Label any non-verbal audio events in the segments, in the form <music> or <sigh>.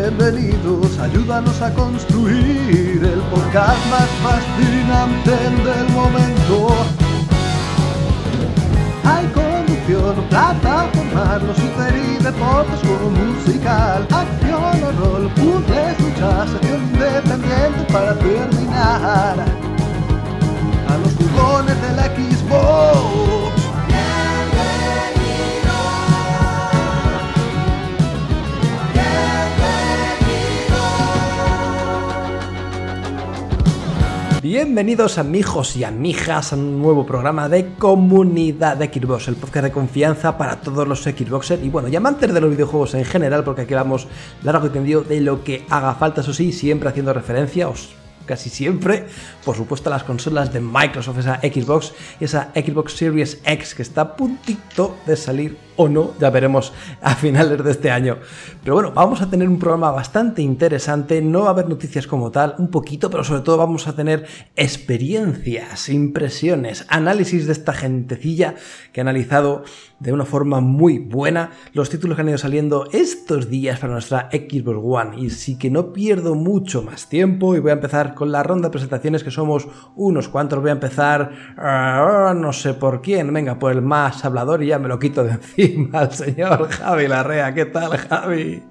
bienvenidos, ayúdanos a construir el podcast más fascinante del momento. Hay conducción, plataforma, super y deportes como musical, acción o rol, puzzles, luchas, sección independiente para terminar. A los jugones de la Xbox. Bienvenidos amigos y amigas a un nuevo programa de comunidad de Xbox, el podcast de confianza para todos los Xboxers y bueno, y amantes de los videojuegos en general, porque aquí hablamos largo y tendido de lo que haga falta, eso sí, siempre haciendo referencia, os casi siempre, por supuesto, a las consolas de Microsoft, esa Xbox y esa Xbox Series X que está a puntito de salir o no, ya veremos a finales de este año. Pero bueno, vamos a tener un programa bastante interesante, no va a haber noticias como tal, un poquito, pero sobre todo vamos a tener experiencias, impresiones, análisis de esta gentecilla que ha analizado de una forma muy buena los títulos que han ido saliendo estos días para nuestra Xbox One. Y sí que no pierdo mucho más tiempo y voy a empezar con la ronda de presentaciones que somos unos cuantos. Voy a empezar, uh, no sé por quién, venga, por el más hablador y ya me lo quito de encima al señor Javi Larrea. ¿Qué tal, Javi?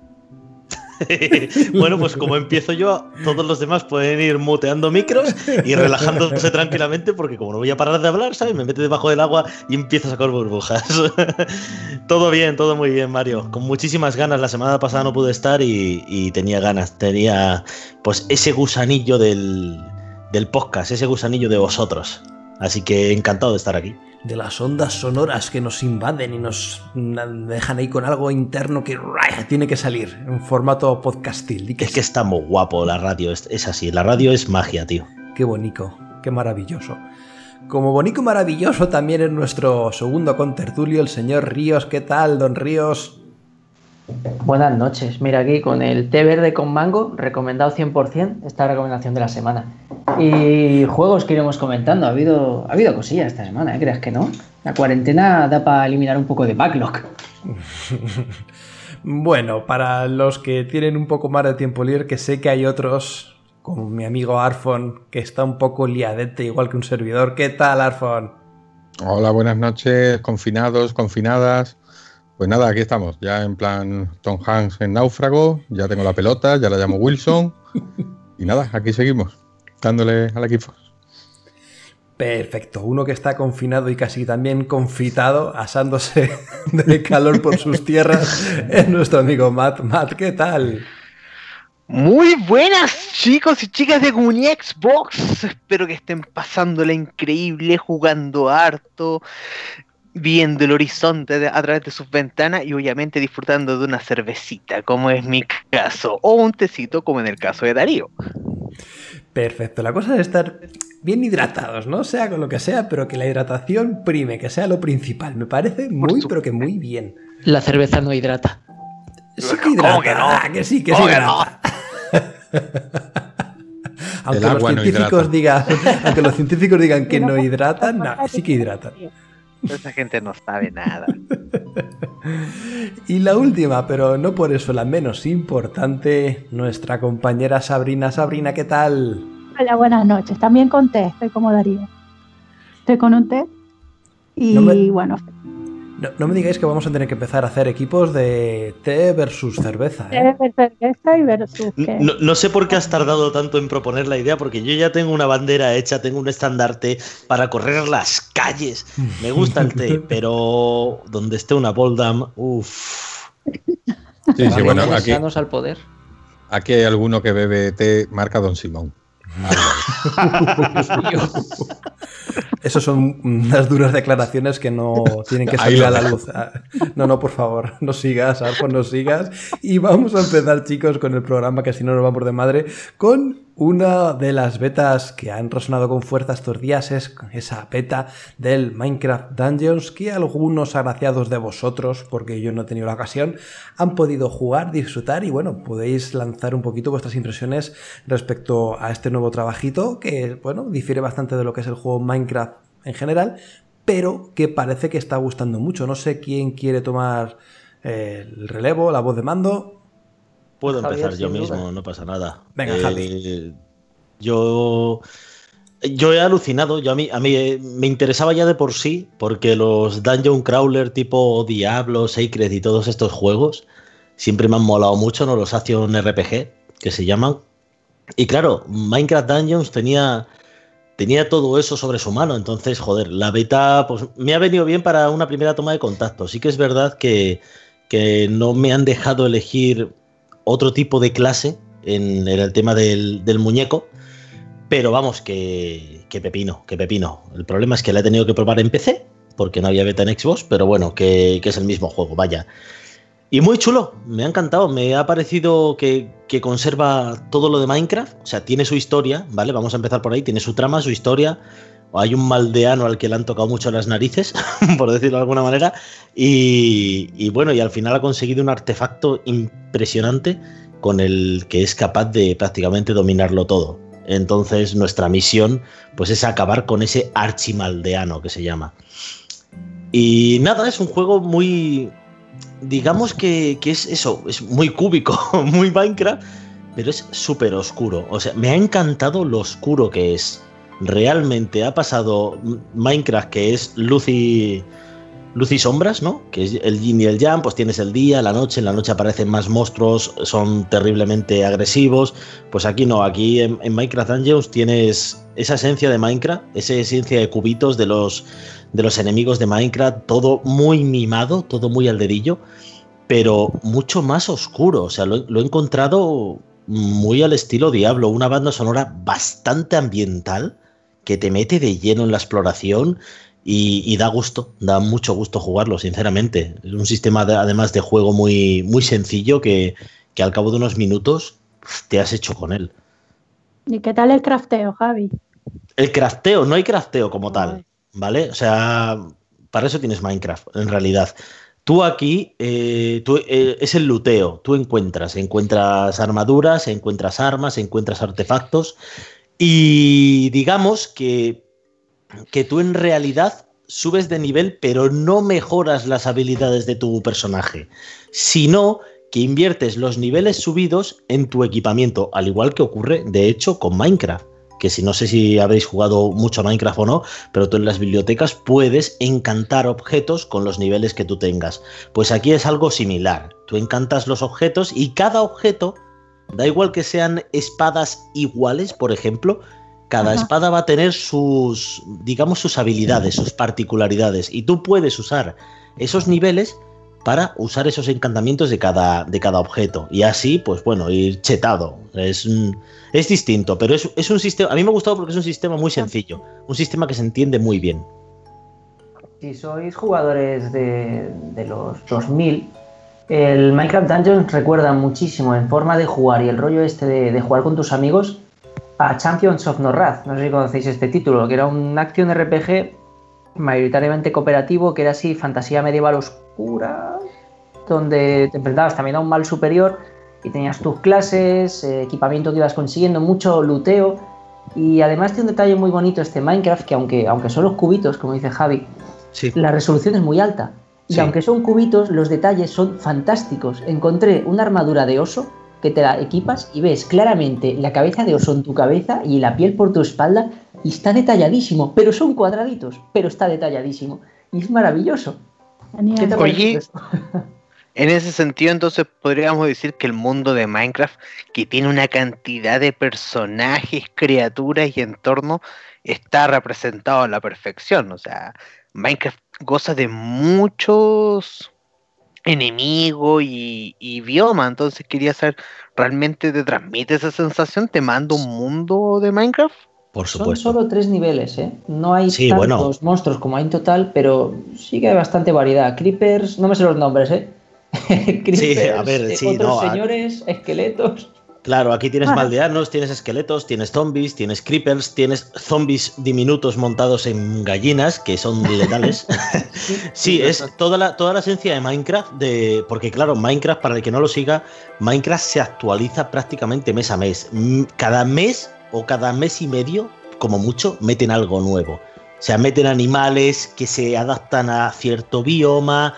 <laughs> bueno, pues como empiezo yo, todos los demás pueden ir muteando micros y relajándose tranquilamente porque como no voy a parar de hablar, ¿sabes? Me mete debajo del agua y empiezo a sacar burbujas. <laughs> todo bien, todo muy bien, Mario. Con muchísimas ganas. La semana pasada no pude estar y, y tenía ganas. Tenía pues ese gusanillo del, del podcast, ese gusanillo de vosotros. Así que encantado de estar aquí de las ondas sonoras que nos invaden y nos dejan ahí con algo interno que tiene que salir en formato podcastil. Es que está muy guapo la radio, es, así, la radio es magia, tío. Qué bonito, qué maravilloso. Como bonito y maravilloso también es nuestro segundo contertulio, el señor Ríos. ¿Qué tal, don Ríos? Buenas noches. Mira aquí con el té verde con mango, recomendado 100%, esta recomendación de la semana. Y juegos que iremos comentando. Ha habido, ha habido cosillas esta semana, ¿eh? ¿creas que no? La cuarentena da para eliminar un poco de backlog. <laughs> bueno, para los que tienen un poco más de tiempo libre, que sé que hay otros, como mi amigo Arfon, que está un poco liadete, igual que un servidor. ¿Qué tal, Arfon? Hola, buenas noches, confinados, confinadas. Pues nada, aquí estamos, ya en plan Tom Hanks en náufrago, ya tengo la pelota, ya la llamo Wilson. y nada, aquí seguimos, dándole al equipo. Perfecto, uno que está confinado y casi también confitado, asándose <laughs> de calor por sus tierras, es nuestro amigo Matt. Matt, ¿qué tal? Muy buenas chicos y chicas de Comunidad Xbox, espero que estén pasándola increíble, jugando harto, viendo el horizonte a través de sus ventanas y obviamente disfrutando de una cervecita, como es mi caso, o un tecito, como en el caso de Darío. Perfecto, la cosa es estar bien hidratados, ¿no? Sea con lo que sea, pero que la hidratación prime, que sea lo principal. Me parece muy, pero que muy bien. La cerveza no hidrata. Sí que hidrata, que, no? Ah, que sí, que sí hidrata. <laughs> aunque, los científicos digan, <laughs> aunque los científicos digan que no hidratan, no, sí que hidratan. Esa gente no sabe nada. <laughs> y la última, pero no por eso la menos importante, nuestra compañera Sabrina. Sabrina, ¿qué tal? Hola, buenas noches. También con té, estoy como Darío. Estoy con un té y bueno, no, me digáis que vamos a tener que empezar a hacer equipos de té versus cerveza. ¿eh? Té cerveza y versus. No, no, sé por qué has tardado tanto en proponer la idea, porque yo ya tengo una bandera hecha, tengo un estandarte para correr las calles. Me gusta el té, <laughs> pero donde esté una Boldam, uff. Sí, sí, bueno, aquí. al poder. Aquí hay alguno que bebe té marca Don Simón. Esas son unas duras declaraciones que no tienen que salir a la luz. Ah, No, no, por favor, no sigas, Arfo, no sigas. Y vamos a empezar, chicos, con el programa, que si no nos vamos de madre, con una de las betas que han resonado con fuerza estos días, es esa beta del Minecraft Dungeons, que algunos agraciados de vosotros, porque yo no he tenido la ocasión, han podido jugar, disfrutar y bueno, podéis lanzar un poquito vuestras impresiones respecto a este nuevo trabajito, que bueno, difiere bastante de lo que es el juego Minecraft en general, pero que parece que está gustando mucho. No sé quién quiere tomar eh, el relevo, la voz de mando. Puedo Javier, empezar yo duda. mismo, no pasa nada. Venga, Eh, Javi. Yo. Yo he alucinado, yo a mí, a mí eh, me interesaba ya de por sí, porque los Dungeon Crawler tipo Diablo, Sacred y todos estos juegos siempre me han molado mucho, ¿no? Los Action RPG, que se llaman. Y claro, Minecraft Dungeons tenía, tenía todo eso sobre su mano, entonces, joder, la beta pues, me ha venido bien para una primera toma de contacto. Sí que es verdad que, que no me han dejado elegir otro tipo de clase en, el tema del, del muñeco, pero vamos, que, que pepino, que pepino. El problema es que la he tenido que probar en PC, porque no había beta en Xbox, pero bueno, que, que es el mismo juego, vaya. Y muy chulo, me ha encantado, me ha parecido que, que conserva todo lo de Minecraft, o sea, tiene su historia, ¿vale? Vamos a empezar por ahí, tiene su trama, su historia. Hay un maldeano al que le han tocado mucho las narices, <laughs> por decirlo de alguna manera, y, y bueno, y al final ha conseguido un artefacto impresionante con el que es capaz de prácticamente dominarlo todo. Entonces nuestra misión pues es acabar con ese archimaldeano que se llama. Y nada, es un juego muy, digamos que, que es eso, es muy cúbico, <laughs> muy Minecraft, pero es súper oscuro. O sea, me ha encantado lo oscuro que es. Realmente ha pasado Minecraft, que es luz y, luz y sombras, ¿no? Que es el yin y el yang, pues tienes el día, la noche, en la noche aparecen más monstruos, son terriblemente agresivos. Pues aquí no, aquí en, Minecraft Dungeons tienes esa esencia de Minecraft, esa esencia de cubitos de los, de los enemigos de Minecraft, todo muy mimado, todo muy al dedillo, pero mucho más oscuro. O sea, lo, lo he encontrado muy al estilo Diablo, una banda sonora bastante ambiental que te mete de lleno en la exploración y, y, da gusto, da mucho gusto jugarlo, sinceramente. Es un sistema de, además de juego muy, muy sencillo que, que, al cabo de unos minutos te has hecho con él. ¿Y qué tal el crafteo, Javi? El crafteo, no hay crafteo como tal, ¿vale? O sea, para eso tienes Minecraft, en realidad. Tú aquí, eh, tú, eh, es el luteo, tú encuentras, encuentras armaduras, encuentras armas, encuentras artefactos y digamos que que tú en realidad subes de nivel, pero no mejoras las habilidades de tu personaje, sino que inviertes los niveles subidos en tu equipamiento, al igual que ocurre de hecho con Minecraft, que si no sé si habéis jugado mucho Minecraft o no, pero tú en las bibliotecas puedes encantar objetos con los niveles que tú tengas. Pues aquí es algo similar, tú encantas los objetos y cada objeto, da igual que sean espadas iguales, por ejemplo, cada Ajá. espada va a tener sus, digamos, sus habilidades, sus particularidades. Y tú puedes usar esos niveles para usar esos encantamientos de cada, de cada objeto. Y así, pues bueno, ir chetado. Es, es distinto, pero es, es, un sistema. A mí me ha gustado porque es un sistema muy sencillo. Un sistema que se entiende muy bien. Si sois jugadores de, de los 2000, el Minecraft Dungeons recuerda muchísimo en forma de jugar y el rollo este de, de jugar con tus amigos a Champions of Norrath. No sé si conocéis este título, que era un acción RPG mayoritariamente cooperativo, que era así fantasía medieval oscura, donde te enfrentabas también a un mal superior y tenías tus clases, eh, equipamiento que ibas consiguiendo, mucho luteo. Y además tiene un detalle muy bonito este Minecraft, que aunque, aunque son los cubitos, como dice Javi, sí. la resolución es muy alta. Y sí. aunque son cubitos, los detalles son fantásticos. Encontré una armadura de oso que te la equipas y ves claramente la cabeza de oso en tu cabeza y la piel por tu espalda y está detalladísimo, pero son cuadraditos, pero está detalladísimo y es maravilloso. ¿Qué te Oye, en ese sentido entonces podríamos decir que el mundo de Minecraft, que tiene una cantidad de personajes, criaturas y entornos, está representado a la perfección. O sea, Minecraft goza de muchos enemigo y, y bioma. Entonces quería saber, ¿realmente te transmite esa sensación? ¿Te manda un mundo de Minecraft? Por Son supuesto. solo tres niveles, ¿eh? No hay Sí, tantos bueno. monstruos como hay en total, pero sí que hay bastante variedad. Creepers, no me sé los nombres, ¿eh? <laughs> Creepers, a ver, eh, sí, otros no, a- señores, esqueletos. Claro, aquí tienes Ah. maldeanos, tienes esqueletos, tienes zombies, tienes creepers, tienes zombies diminutos montados en gallinas que son <laughs> letales. sí, es toda la, toda la esencia de Minecraft, de, porque claro, Minecraft, para el que no lo siga, Minecraft se actualiza prácticamente mes a mes. Cada mes o cada mes y medio, como mucho, meten algo nuevo. O sea, meten animales que se adaptan a cierto bioma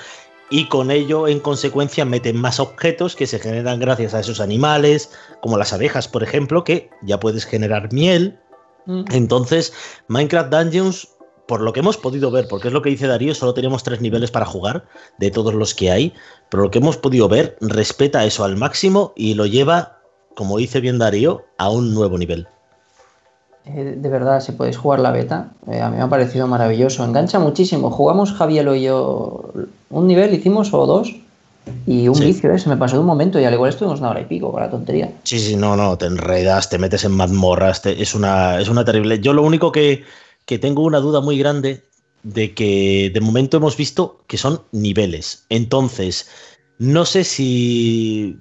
y con ello, en consecuencia, meten más objetos que se generan gracias a esos animales, como las abejas, por ejemplo, que ya puedes generar miel. Mm. Entonces, Minecraft Dungeons, por lo que hemos podido ver, porque es lo que dice Darío, solo tenemos tres niveles para jugar de todos los que hay, pero lo que hemos podido ver respeta eso al máximo y lo lleva, como dice bien Darío, a un nuevo nivel. Eh, de verdad, si podéis jugar la beta, eh, a mí me ha parecido maravilloso. Engancha muchísimo. Jugamos Javier y yo un nivel, hicimos o dos, y un Sí. vicio, ¿eh? Se me pasó de un momento y al igual estuvimos una hora y pico con la tontería. Sí, sí, no, no, te enredas, te metes en mazmorras, te- es, una, es una terrible. Yo lo único que, que tengo una duda muy grande de que de momento hemos visto que son niveles. Entonces, no sé si,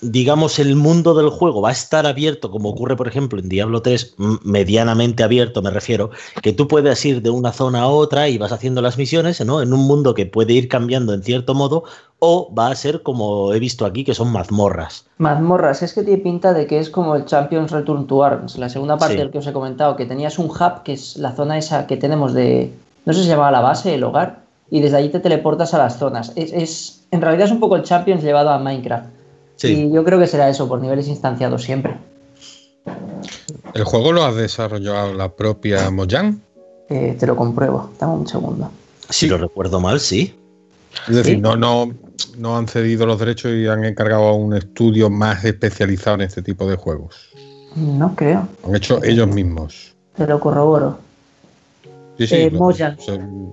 digamos, el mundo del juego va a estar abierto, como ocurre, por ejemplo, en Diablo 3, m- medianamente abierto, me refiero, que tú puedes ir de una zona a otra y vas haciendo las misiones, ¿no? En un mundo que puede ir cambiando en cierto modo, o va a ser como he visto aquí, que son mazmorras. Mazmorras, es que tiene pinta de que es como el Champions Return to Arms, la segunda parte Sí. del que os he comentado, que tenías un hub, que es la zona esa que tenemos de, no sé si se llamaba la base, el hogar, y desde allí te teleportas a las zonas. Es, es- en realidad es un poco el Champions llevado a Minecraft. Y yo creo que será eso, por niveles instanciados siempre. ¿El juego lo ha desarrollado la propia Mojang? Eh, te lo compruebo, dame un segundo. Si lo recuerdo mal, sí. Es decir, ¿Sí? no, no, no han cedido los derechos y han encargado a un estudio más especializado en este tipo de juegos. No creo, Lo han hecho ellos mismos. te lo corroboro. Sí, sí. Eh, lo- Mojang.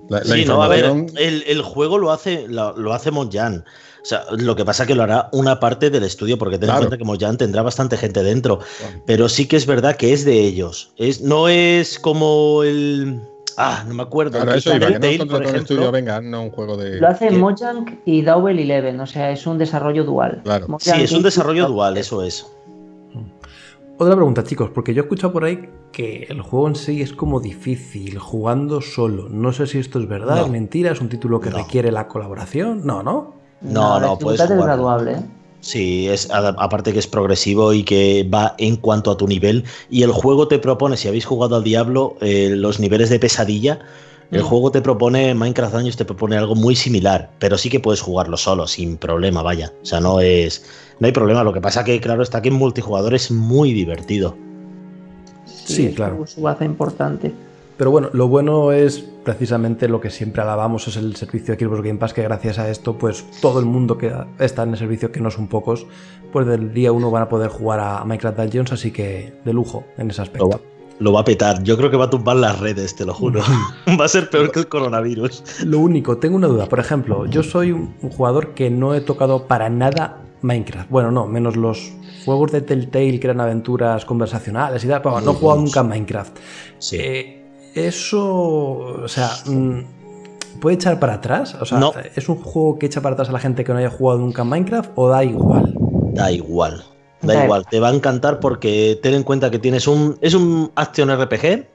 la, la Sí, no, a ver, el, el juego lo hace, lo, lo hace Mojang. O sea, lo que pasa es que lo hará una parte del estudio, porque ten Claro. en cuenta que Mojang tendrá bastante gente dentro. Claro. Pero sí que es verdad que es de ellos. Es, no es como el. Ah, no me acuerdo. Claro, eso iba, que no Telltale, contrató por un ejemplo. estudio, venga, no un juego de. Lo hace ¿Qué? Mojang y Double Eleven, o sea, es un desarrollo dual. Claro. Sí, es un y- desarrollo dual, eso es. Otra pregunta, chicos, porque yo he escuchado por ahí que el juego en sí es como difícil, jugando solo. No sé si esto es verdad, No. es mentira, es un título que No. requiere la colaboración. No, ¿no? No, la no, puedes es jugarlo. graduable, ¿eh? Sí, es a- aparte que es progresivo y que va en cuanto a tu nivel. Y el juego te propone, si habéis jugado al Diablo, eh, los niveles de pesadilla. El Mm. juego te propone, Minecraft Dungeons te propone algo muy similar, pero sí que puedes jugarlo solo, sin problema, vaya. O sea, no es. No hay problema. Lo que pasa que, claro, está que en multijugador es muy divertido. Sí, es claro. Su baza importante. Pero bueno, lo bueno es precisamente lo que siempre alabamos, es el servicio de Xbox Game Pass, que gracias a esto, pues todo el mundo que está en el servicio, que no son pocos, pues del día uno van a poder jugar a Minecraft Dungeons, así que de lujo en ese Lo aspecto. va, lo va a petar. Yo creo que va a tumbar las redes, te lo juro. <laughs> <laughs> va a ser peor que el coronavirus. Lo único, tengo una duda. Por ejemplo, yo soy un un jugador que no he tocado para nada Minecraft. Bueno, no, menos los juegos de Telltale que eran aventuras conversacionales y tal. Pero no he jugado nunca a Minecraft. Sí. Eh, eso, o sea, mm, ¿puede echar para atrás? O sea, No. ¿es un juego que echa para atrás a la gente que no haya jugado nunca Minecraft o da igual? Da igual. Da Da igual, te va a encantar porque ten en cuenta que tienes un. Es un action RPG.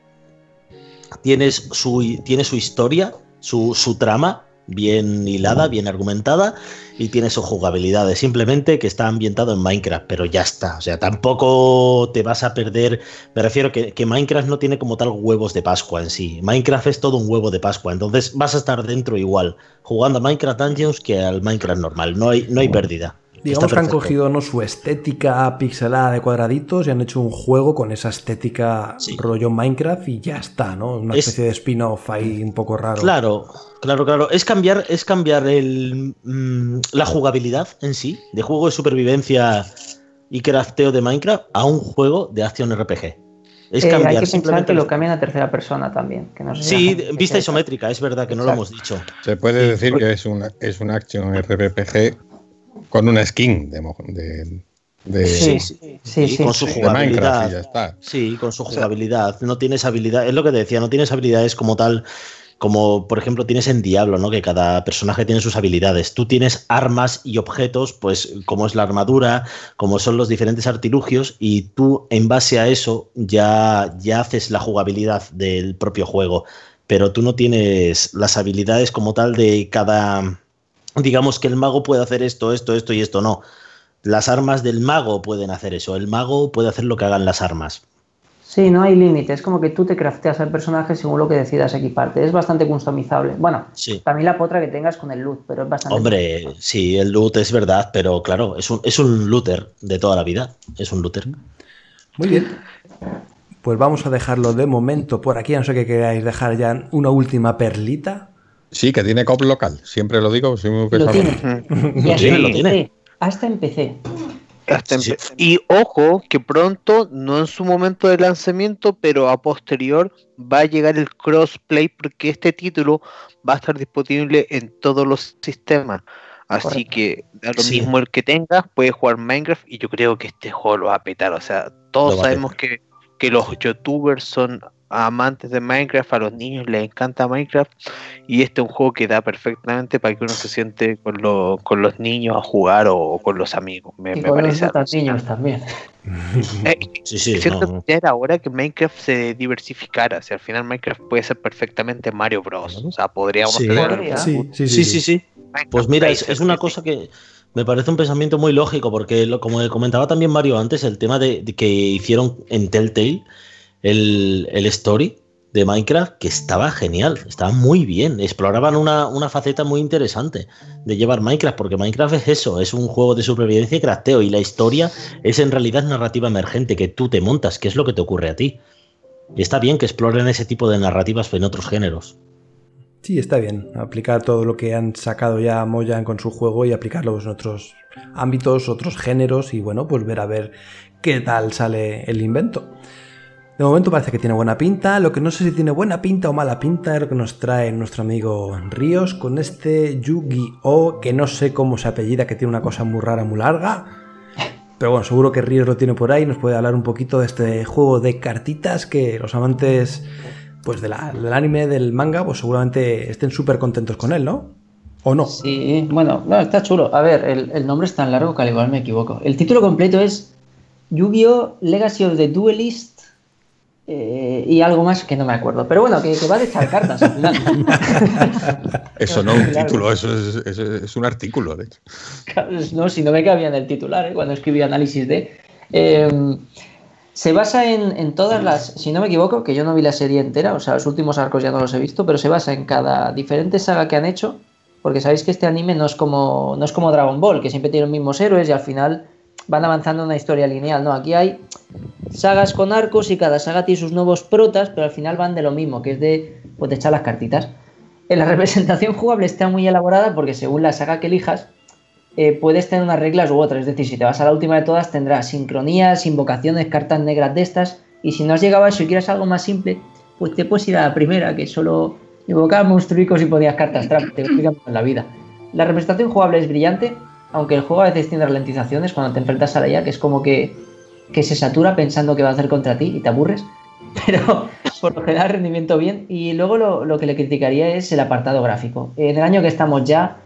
Tienes su, tiene su historia, su, su trama bien hilada, bien argumentada y tiene su jugabilidad. Es simplemente que está ambientado en Minecraft, pero ya está. O sea, tampoco te vas a perder. Me refiero que, que Minecraft no tiene como tal huevos de Pascua en sí. Minecraft es todo un huevo de Pascua. Entonces vas a estar dentro igual, jugando a Minecraft Dungeons que al Minecraft normal. No hay, no hay pérdida. Digamos que han cogido ¿no? su estética pixelada de cuadraditos y han hecho un juego con esa estética Sí. rollo Minecraft y ya está, ¿no? Una Es- especie de spin-off ahí un poco raro. Claro, claro, claro. Es cambiar, es cambiar el, mm, la jugabilidad en sí, de juego de supervivencia y crafteo de Minecraft, a un juego de acción RPG. Es Eh, hay cambiar que pensar simplemente que el- lo cambian a tercera persona también. Que no sé si la Sí, vista isométrica, es verdad que no lo hemos dicho. Se puede decir que es una, es una action RPG con una skin de, de, de- Sí, sí, sí, y con su y ya jugabilidad. está. Sí, con su sea- jugabilidad. No tienes habilidad, es lo que decía, no tienes habilidades como tal, como por ejemplo tienes en Diablo, ¿no? Que cada personaje tiene sus habilidades. Tú tienes armas y objetos, pues como es la armadura, como son los diferentes artilugios, y tú en base a eso ya, ya haces la jugabilidad del propio juego. Pero tú no tienes las habilidades como tal de cada. Digamos que el mago puede hacer esto, esto, esto y esto, no. Las armas del mago pueden hacer eso. El mago puede hacer lo que hagan las armas. Sí, no hay límite. Es como que tú te crafteas al personaje según lo que decidas equiparte. Es bastante customizable. Bueno, Sí. también la potra que tengas con el loot, pero es bastante. Hombre, sí, el loot es verdad, pero claro, es un, es un looter de toda la vida. Es un looter. Muy bien. Pues vamos a dejarlo de momento por aquí, a no sé que queráis dejar ya una última perlita. Sí, que tiene cop local. Siempre lo digo, soy muy Lo tiene. Y hasta tiene, en lo PC. tiene. Hasta en PC. Hasta en Sí. PC. Y ojo, que pronto, no en su momento de lanzamiento, pero a posterior va a llegar el crossplay porque este título va a estar disponible en todos los sistemas. Así Correcto. que da lo Sí. mismo el que tengas, puede jugar Minecraft y yo creo que este juego lo va a petar. O sea, todos sabemos que, que los youtubers son amantes de Minecraft, a los niños les encanta Minecraft y este es un juego que da perfectamente para que uno se siente con, lo- con los niños a jugar o, con los amigos. Me, Y me con los parece alucinante. niños también. Eh, <laughs> Sí, sí, siento no. era hora que Minecraft se diversificara. O sea, al final Minecraft puede ser perfectamente Mario Bros. O sea, podríamos Sí. tener Podría. Sí, sí, Sí, sí, sí. Pues mira, es, es una cosa que me parece un pensamiento muy lógico, porque lo- como comentaba también Mario antes, el tema de, de que hicieron en Telltale el, el story de Minecraft, que estaba genial, estaba muy bien. Exploraban una, una faceta muy interesante de llevar Minecraft, porque Minecraft es eso, es un juego de supervivencia y crafteo, y la historia es en realidad narrativa emergente que tú te montas, que es lo que te ocurre a ti. Y está bien que exploren ese tipo de narrativas en otros géneros. Sí, está bien. Aplicar todo lo que han sacado ya Moyan con su juego y aplicarlo en otros ámbitos, otros géneros y bueno, pues ver a ver qué tal sale el invento. De momento parece que tiene buena pinta. Lo que no sé si tiene buena pinta o mala pinta es lo que nos trae nuestro amigo Ríos con este Yu-Gi-Oh! que no sé cómo se apellida, que tiene una cosa muy rara, muy larga. Pero bueno, seguro que Ríos lo tiene por ahí. Nos puede hablar un poquito de este juego de cartitas que los amantes pues del anime, del manga, pues seguramente estén súper contentos con él, ¿no? ¿O no? Sí, bueno, no, está chulo. A ver, el, el nombre es tan largo que al igual me equivoco. El título completo es Yu-Gi-Oh! Legacy of the Duelist eh, y algo más que no me acuerdo. Pero bueno, que, que va de echar cartas al final. <laughs> Eso no es un título, eso es, es- es un artículo, de hecho. no, si no me cabía en el titular, ¿eh? cuando escribí análisis de. Eh, se basa en, en todas las. Si no me equivoco, que yo no vi la serie entera, o sea, los últimos arcos ya no los he visto, pero se basa en cada diferente saga que han hecho. Porque sabéis que este anime no es como, no es como Dragon Ball, que siempre tiene los mismos héroes y al final van avanzando en una historia lineal. No, aquí hay sagas con arcos y cada saga tiene sus nuevos protas, pero al final van de lo mismo, que es de, pues, echar las cartitas. En la <laughs> representación jugable está muy elaborada porque según la saga que elijas, eh, puedes tener unas reglas u otras. Es decir, si te vas a la última de todas, tendrás sincronías, invocaciones, cartas negras de estas. Y si no has llegado a eso y quieres algo más simple, pues te puedes ir a la primera, que solo invocabas monstruicos y ponías cartas trap. Te explican la vida. La representación jugable es brillante, aunque el juego a veces tiene ralentizaciones cuando te enfrentas a la IA, que es como que, que se satura pensando que va a hacer contra ti y te aburres. <laughs> Pero por lo general rendimiento bien. Y luego lo, lo que le criticaría es el apartado gráfico. En el año que estamos ya,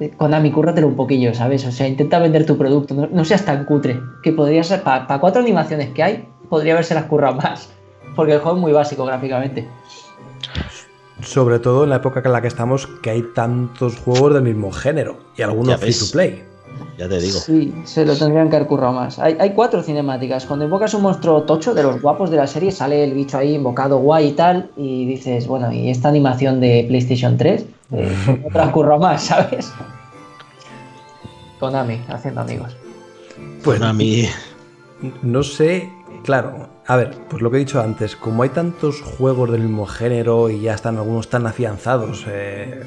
eh, Konami, cúrratelo un poquillo, ¿sabes? O sea, intenta vender tu producto, no, seas tan cutre. Que podría ser, para cuatro animaciones que hay, podría haberse las currado <laughs> más. Porque el juego es muy básico gráficamente. Sobre todo en la época en la que estamos, que hay tantos juegos del mismo género y algunos Ya free ves. to play. Ya te digo. Sí, se lo tendrían que haber currado más. Hay, hay cuatro cinemáticas. Cuando invocas un monstruo tocho de los guapos de la serie, sale el bicho ahí invocado guay y tal. Y dices, bueno, ¿y esta animación de PlayStation 3? Eh, ¿por <laughs> qué no te la has currado más, ¿sabes? Konami, haciendo amigos. Pues a mí. No sé, claro. A ver, pues lo que he dicho antes, como hay tantos juegos del mismo género y ya están algunos tan afianzados, eh,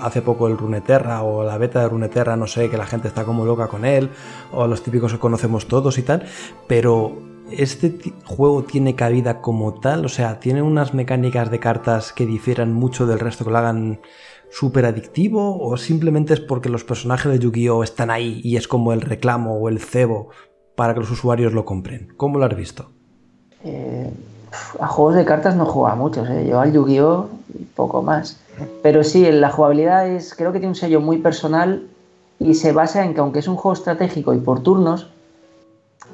hace poco el Runeterra o la beta de Runeterra, no sé, que la gente está como loca con él, o los típicos que conocemos todos y tal, pero ¿este juego tiene cabida como tal? O sea, ¿tiene unas mecánicas de cartas que difieran mucho del resto que lo hagan súper adictivo? ¿O simplemente es porque los personajes de Yu-Gi-Oh! están ahí y es como el reclamo o el cebo para que los usuarios lo compren? ¿Cómo lo has visto? Eh, a juegos de cartas no juega muchos, ¿eh? yo al Yu-Gi-Oh! poco más. Pero sí, la jugabilidad es, creo que tiene un sello muy personal y se basa en que aunque es un juego estratégico y por turnos,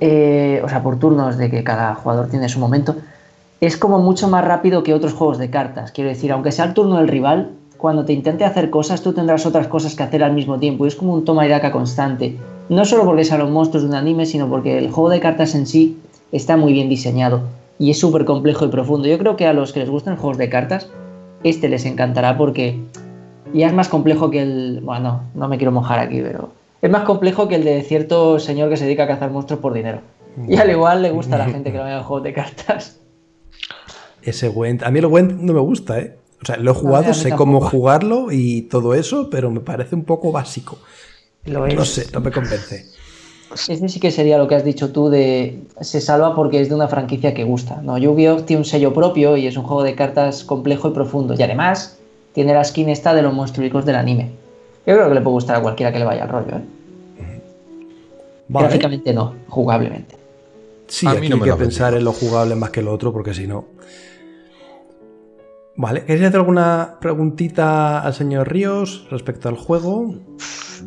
eh, o sea, por turnos de que cada jugador tiene su momento, es como mucho más rápido que otros juegos de cartas. Quiero decir, aunque sea el turno del rival, cuando te intente hacer cosas, tú tendrás otras cosas que hacer al mismo tiempo. Y es como un toma y daca constante. No solo porque sean los monstruos de un anime, sino porque el juego de cartas en sí está muy bien diseñado. Y es súper complejo y profundo. Yo creo que a los que les gustan juegos de cartas, este les encantará porque ya es más complejo que el... Bueno, no me quiero mojar aquí, pero... Es más complejo que el de cierto señor que se dedica a cazar monstruos por dinero. Y al igual le gusta a la gente que no vea juegos de cartas. Ese Gwent. A mí el Gwent no me gusta, ¿eh? O sea, lo he jugado, sé cómo jugarlo y todo eso, pero me parece un poco básico. Lo es. No sé, no me convence. Ese sí que sería lo que has dicho tú de se salva porque es de una franquicia que gusta. No, Yu-Gi-Oh tiene un sello propio y es un juego de cartas complejo y profundo. Y además tiene la skin esta de los monstruos del anime. Yo creo que le puede gustar a cualquiera que le vaya al rollo. ¿eh? Vale. Gráficamente no, jugablemente. Sí, A mí aquí no hay me que lo pensar en lo jugable más que lo otro, porque si no. Vale, ¿queréis hacer alguna preguntita al señor Ríos respecto al juego?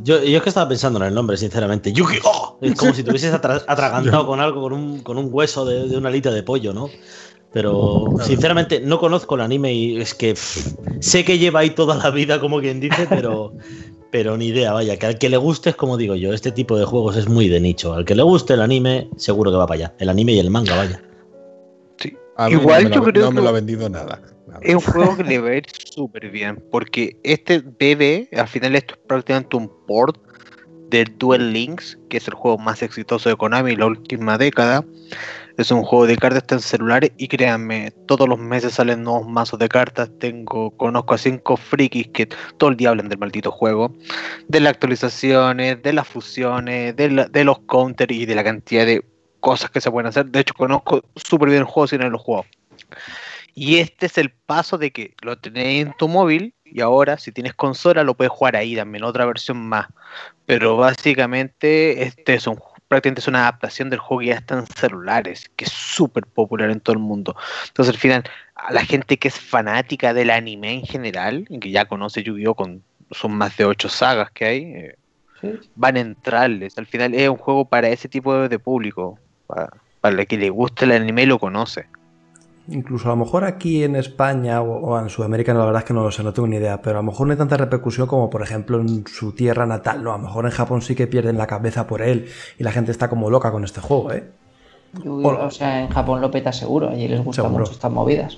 Yo, yo es que estaba pensando en el nombre, sinceramente. Yu-Gi-Oh! Es como si te hubieses atra- <laughs> atragantado con algo, con un, con un hueso de, de una alita de pollo, ¿no? Pero sinceramente no conozco el anime y es que pff, sé que lleva ahí toda la vida, como quien dice, pero, <laughs> pero ni idea, vaya. Que al que le guste es como digo yo, este tipo de juegos es muy de nicho. Al que le guste el anime, seguro que va para allá. El anime y el manga, vaya. A mí Igual no me yo lo, creo no me lo ha vendido nada. Es un juego que le <laughs> va a ir súper bien. Porque este BB, al final, esto es prácticamente un port del Duel Links, que es el juego más exitoso de Konami en la última década. Es un juego de cartas en celulares y créanme, todos los meses salen nuevos mazos de cartas. Tengo, conozco a cinco frikis que todo el día hablan del maldito juego, de las actualizaciones, de las fusiones, de, la- de los counters y de la cantidad de cosas que se pueden hacer. De hecho, conozco súper bien el juego sin haberlo jugado. Y este es el paso de que lo tenéis en tu móvil y ahora si tienes consola lo puedes jugar ahí también, otra versión más. Pero básicamente este es un prácticamente es una adaptación del juego que ya está en celulares, que es súper popular en todo el mundo. Entonces al final, a la gente que es fanática del anime en general, y que ya conoce Yu-Gi-Oh! con son más de ocho sagas que hay, eh, Sí. van a entrarles. Al final es un juego para ese tipo de, de público, para, para el que le guste el anime y lo conoce. Incluso a lo mejor aquí en España o, en Sudamérica, no, la verdad es que no lo sé, no tengo ni idea, pero a lo mejor no hay tanta repercusión como por ejemplo en su tierra natal, ¿no? A lo mejor en Japón sí que pierden la cabeza por él y la gente está como loca con este juego, ¿eh? O sea, en Japón lo peta seguro, allí les gustan mucho estas movidas.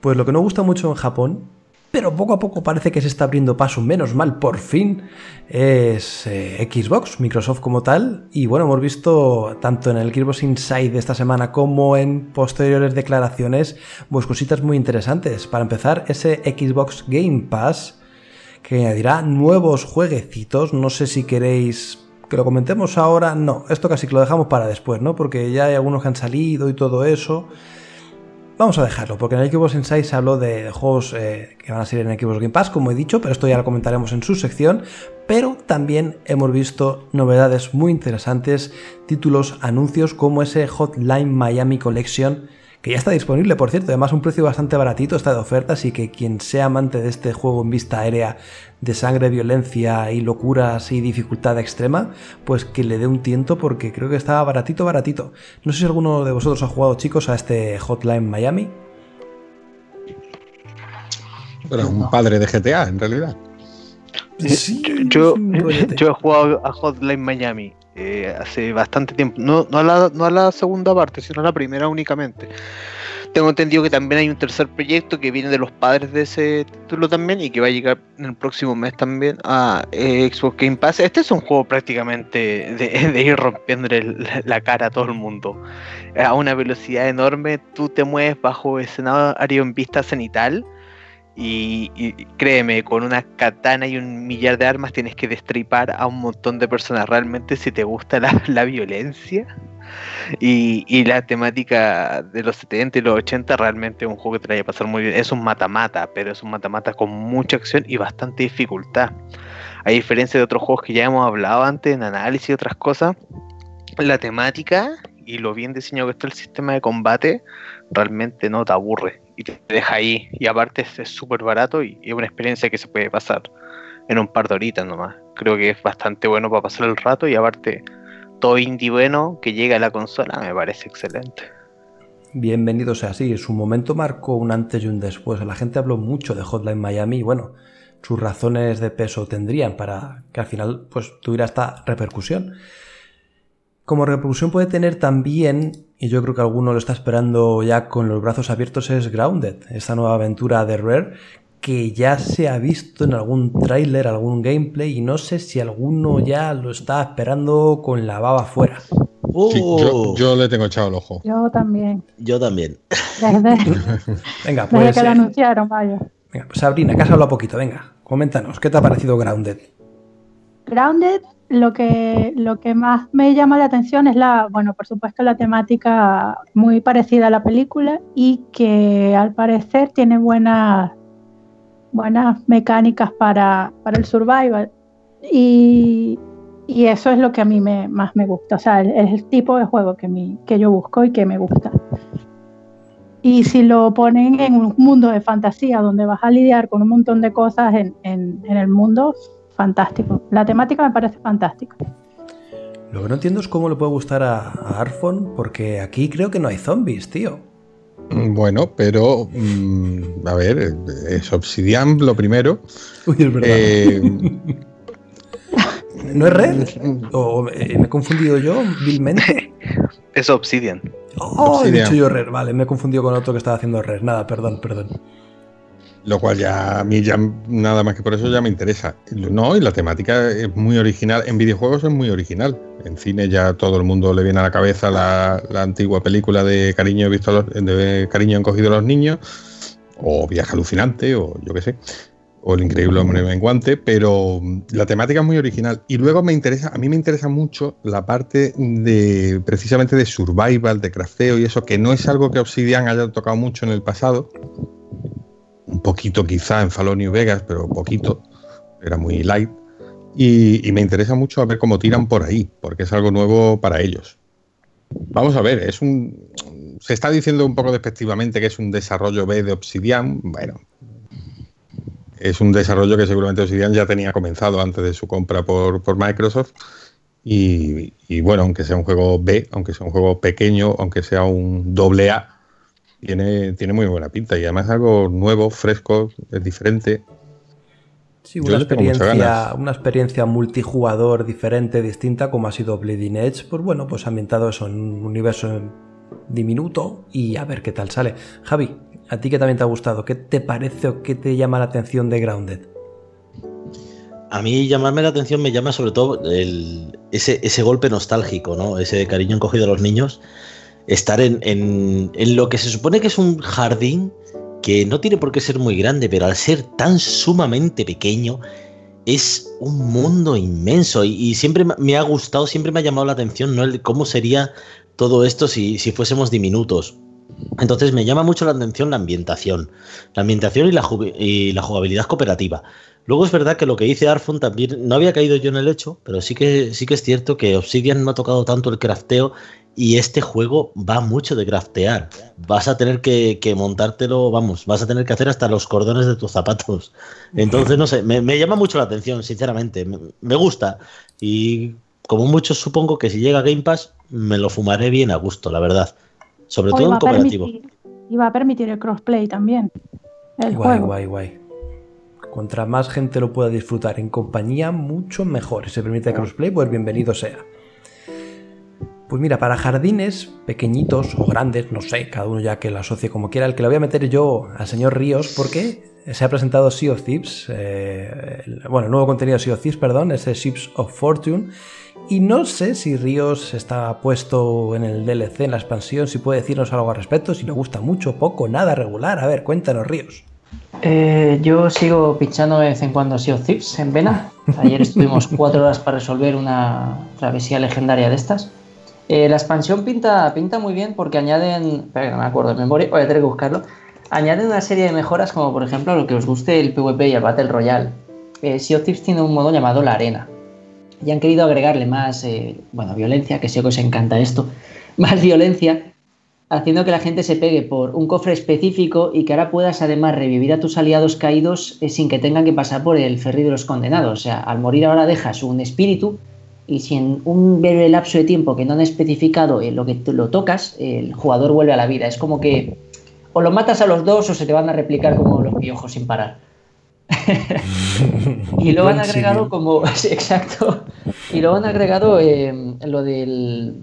Pues lo que no gusta mucho en Japón, pero poco a poco parece que se está abriendo paso, menos mal, por fin, es eh, Xbox, Microsoft como tal. Y bueno, hemos visto tanto en el Xbox Inside de esta semana como en posteriores declaraciones, pues cositas muy interesantes. Para empezar, ese Xbox Game Pass que añadirá nuevos jueguecitos. No sé si queréis que lo comentemos ahora. No, esto casi que lo dejamos para después, ¿no? Porque ya hay algunos que han salido y todo eso. Vamos a dejarlo, porque en el Xbox Inside se habló de juegos eh, que van a salir en Xbox Game Pass, como he dicho, pero esto ya lo comentaremos en su sección. Pero también hemos visto novedades muy interesantes, títulos, anuncios como ese Hotline Miami Collection, que ya está disponible, por cierto, además un precio bastante baratito, está de oferta, así que quien sea amante de este juego en vista aérea de sangre, violencia y locuras y dificultad extrema, pues que le dé un tiento porque creo que está baratito, baratito. No sé si alguno de vosotros ha jugado, chicos, a este Hotline Miami. Bueno, un padre de GTA, en realidad. Sí, yo, yo he jugado a Hotline Miami eh, hace bastante tiempo. No, no, a la, no a la segunda parte, sino a la primera únicamente. Tengo entendido que también hay un tercer proyecto que viene de los padres de ese título también y que va a llegar en el próximo mes también a eh, Xbox Game Pass. Este es un juego prácticamente de, de ir rompiéndole la, cara a todo el mundo. A una velocidad enorme, tú te mueves bajo escenario en vista cenital. Y, créeme, con una katana y un millar de armas tienes que destripar a un montón de personas. Realmente, si te gusta la, <laughs> violencia, Y, la temática de los 70 y los 80 realmente es un juego que te la vaya a pasar muy bien. Es un mata-mata, pero es un mata-mata con mucha acción y bastante dificultad. A diferencia de otros juegos que ya hemos hablado antes en análisis y otras cosas, la temática y lo bien diseñado que está el sistema de combate realmente no te aburre y te deja ahí. Y aparte es súper barato y es una experiencia que se puede pasar en un par de horitas nomás. Creo que es bastante bueno para pasar el rato y aparte todo indie bueno que llega a la consola me parece excelente. Bienvenido sea así. Su momento marcó un antes y un después. La gente habló mucho de Hotline Miami y bueno, sus razones de peso tendrían para que al final pues tuviera esta repercusión. Como repercusión puede tener también, y yo creo que alguno lo está esperando ya con los brazos abiertos, es Grounded, esta nueva aventura de Rare, que ya se ha visto en algún tráiler, algún gameplay, y no sé si alguno ya lo está esperando con la baba fuera. Sí, yo, yo le tengo echado el ojo. Yo también. Yo también. Desde, <laughs> Venga, desde pues, que lo eh, anunciaron, vaya. venga, pues Sabrina, que has hablado poquito, venga, coméntanos, ¿qué te ha parecido Grounded? Grounded, lo que, lo que más me llama la atención es la, bueno, por supuesto, la temática muy parecida a la película y que al parecer tiene buenas, buenas mecánicas para, para el survival. Y, y eso es lo que a mí me, más me gusta. O sea, el- es el tipo de juego que, mi- que yo busco y que me gusta. Y si lo ponen en un mundo de fantasía donde vas a lidiar con un montón de cosas en, en- en el mundo, fantástico. La temática me parece fantástica. Lo que no entiendo es cómo le puede gustar a, a Arfon, porque aquí creo que no hay zombies, tío. Mm, Bueno, pero mm, a ver, es Obsidian lo primero. <laughs> Uy, es verdad. Eh, ¿No es Red? <laughs> ¿O eh, me he confundido yo vilmente? <laughs> Es Obsidian. Oh, he dicho yo Red, vale, me he confundido con otro que estaba haciendo Red. Nada, perdón, perdón. Lo cual ya a mí ya nada más que por eso ya me interesa. No, y la temática es muy original. En videojuegos es muy original. En cine ya todo el mundo le viene a la cabeza la, la antigua película de Cariño visto a los- de Cariño han cogido a los niños, o Viaje alucinante, o yo qué sé, o El increíble hombre menguante, pero la temática es muy original. Y luego me interesa, a mí me interesa mucho la parte de precisamente de survival, de crafteo y eso, que no es algo que Obsidian haya tocado mucho en el pasado un poquito quizá en Fallout New Vegas, pero poquito, era muy light. Y, me interesa mucho a ver cómo tiran por ahí, porque es algo nuevo para ellos. Vamos a ver, es un. Se está diciendo un poco despectivamente que es un desarrollo B de Obsidian. Bueno, es un desarrollo que seguramente Obsidian ya tenía comenzado antes de su compra por, por Microsoft. Y bueno, aunque sea un juego B, aunque sea un juego pequeño, aunque sea un doble A, tiene, tiene muy buena pinta y además algo nuevo, fresco, es diferente. Sí, una experiencia, una experiencia multijugador diferente, distinta, como ha sido Bleeding Edge, pues bueno, pues ambientado eso en un universo diminuto y a ver qué tal sale. Javi, a ti que también te ha gustado, ¿qué te parece o qué te llama la atención de Grounded? A mí llamarme la atención me llama sobre todo el- ese, ese golpe nostálgico, ¿no? Ese cariño encogido a los niños. Estar en, en- en lo que se supone que es un jardín que no tiene por qué ser muy grande, pero al ser tan sumamente pequeño, es un mundo inmenso. Y, siempre me- ha gustado, siempre me ha llamado la atención, ¿no? El cómo sería todo esto si, si fuésemos diminutos. Entonces me llama mucho la atención la ambientación. La ambientación y la, y la jugabilidad cooperativa. Luego es verdad que lo que dice Arfon también no había caído yo en el hecho, pero sí que sí que es cierto que Obsidian no ha tocado tanto el crafteo y este juego va mucho de craftear. Vas a tener que, que montártelo, vamos, vas a tener que hacer hasta los cordones de tus zapatos. Entonces, no sé, me, me llama mucho la atención, sinceramente. Me, me gusta. Y como muchos supongo que si llega a Game Pass, me lo fumaré bien a gusto, la verdad. Sobre todo en cooperativo. permitir, y va a permitir el crossplay también. El Guay, juego. guay, guay. Contra más gente lo pueda disfrutar en compañía, mucho mejor. Si se permite crossplay, pues bienvenido sea. Pues mira, para jardines pequeñitos o grandes, no sé, cada uno ya que lo asocie como quiera, el que lo voy a meter yo al señor Ríos porque se ha presentado Sea of Thieves, eh, el- bueno, el nuevo contenido de Sea of Thieves, perdón, ese Ships of Fortune. Y no sé si Ríos está puesto en el DLC, en la expansión, si puede decirnos algo al respecto, si le gusta mucho, poco, nada, regular. A ver, cuéntanos, Ríos. Eh, yo sigo pinchando de vez en cuando Sea of Thieves en Vena. Ayer estuvimos <laughs> cuatro horas para resolver una travesía legendaria de estas. Eh, la expansión pinta, pinta muy bien porque añaden. No me acuerdo de memoria, voy a tener que buscarlo. Añaden una serie de mejoras, como por ejemplo lo que os guste el PvP y el Battle Royale. Eh, sea of tiene un modo llamado la Arena. Y han querido agregarle más, eh, bueno, violencia, que sé que os encanta esto, <laughs> más violencia, haciendo que la gente se pegue por un cofre específico y que ahora puedas además revivir a tus aliados caídos eh, sin que tengan que pasar por el ferry de los condenados. O sea, al morir ahora dejas un espíritu y si en un breve lapso de tiempo que no han especificado en lo que lo tocas, el jugador vuelve a la vida. Es como que o lo matas a los dos o se te van a replicar como los piojos sin parar. <laughs> y luego han agregado como. <laughs> sí, exacto. Y luego han agregado eh, lo del.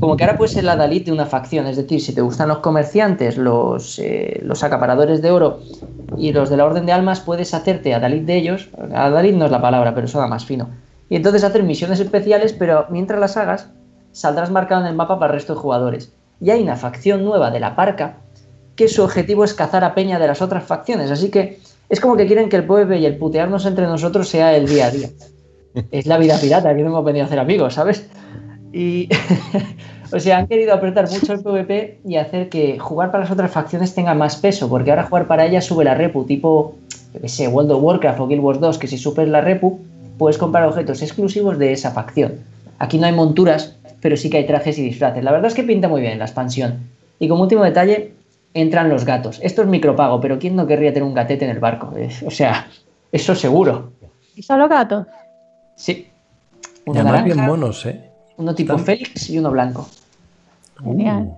Como que ahora puedes ser la Dalit de una facción. Es decir, si te gustan los comerciantes, los, eh, los acaparadores de oro y los de la Orden de Almas, puedes hacerte a Dalit de ellos. A Dalit no es la palabra, pero suena más fino. Y entonces hacer misiones especiales, pero mientras las hagas, saldrás marcado en el mapa para el resto de jugadores. Y hay una facción nueva de la Parca que su objetivo es cazar a peña de las otras facciones. Así que es como que quieren que el PvP y el putearnos entre nosotros sea el día a día. Es la vida pirata, aquí no hemos venido a hacer amigos, ¿sabes? Y, <laughs> o sea, han querido apretar mucho el PvP y hacer que jugar para las otras facciones tenga más peso, porque ahora jugar para ellas sube la repu, tipo, yo qué sé, World of Warcraft o Guild Wars 2, que si supes la repu, puedes comprar objetos exclusivos de esa facción. Aquí no hay monturas, pero sí que hay trajes y disfraces. La verdad es que pinta muy bien la expansión. Y como último detalle, entran los gatos. Esto es micropago, pero ¿quién no querría tener un gatete en el barco? O sea, eso seguro. ¿Y solo gatos? Sí. Y Uno además bien naranja, monos, ¿eh? uno tipo Están- Félix y uno blanco. Genial.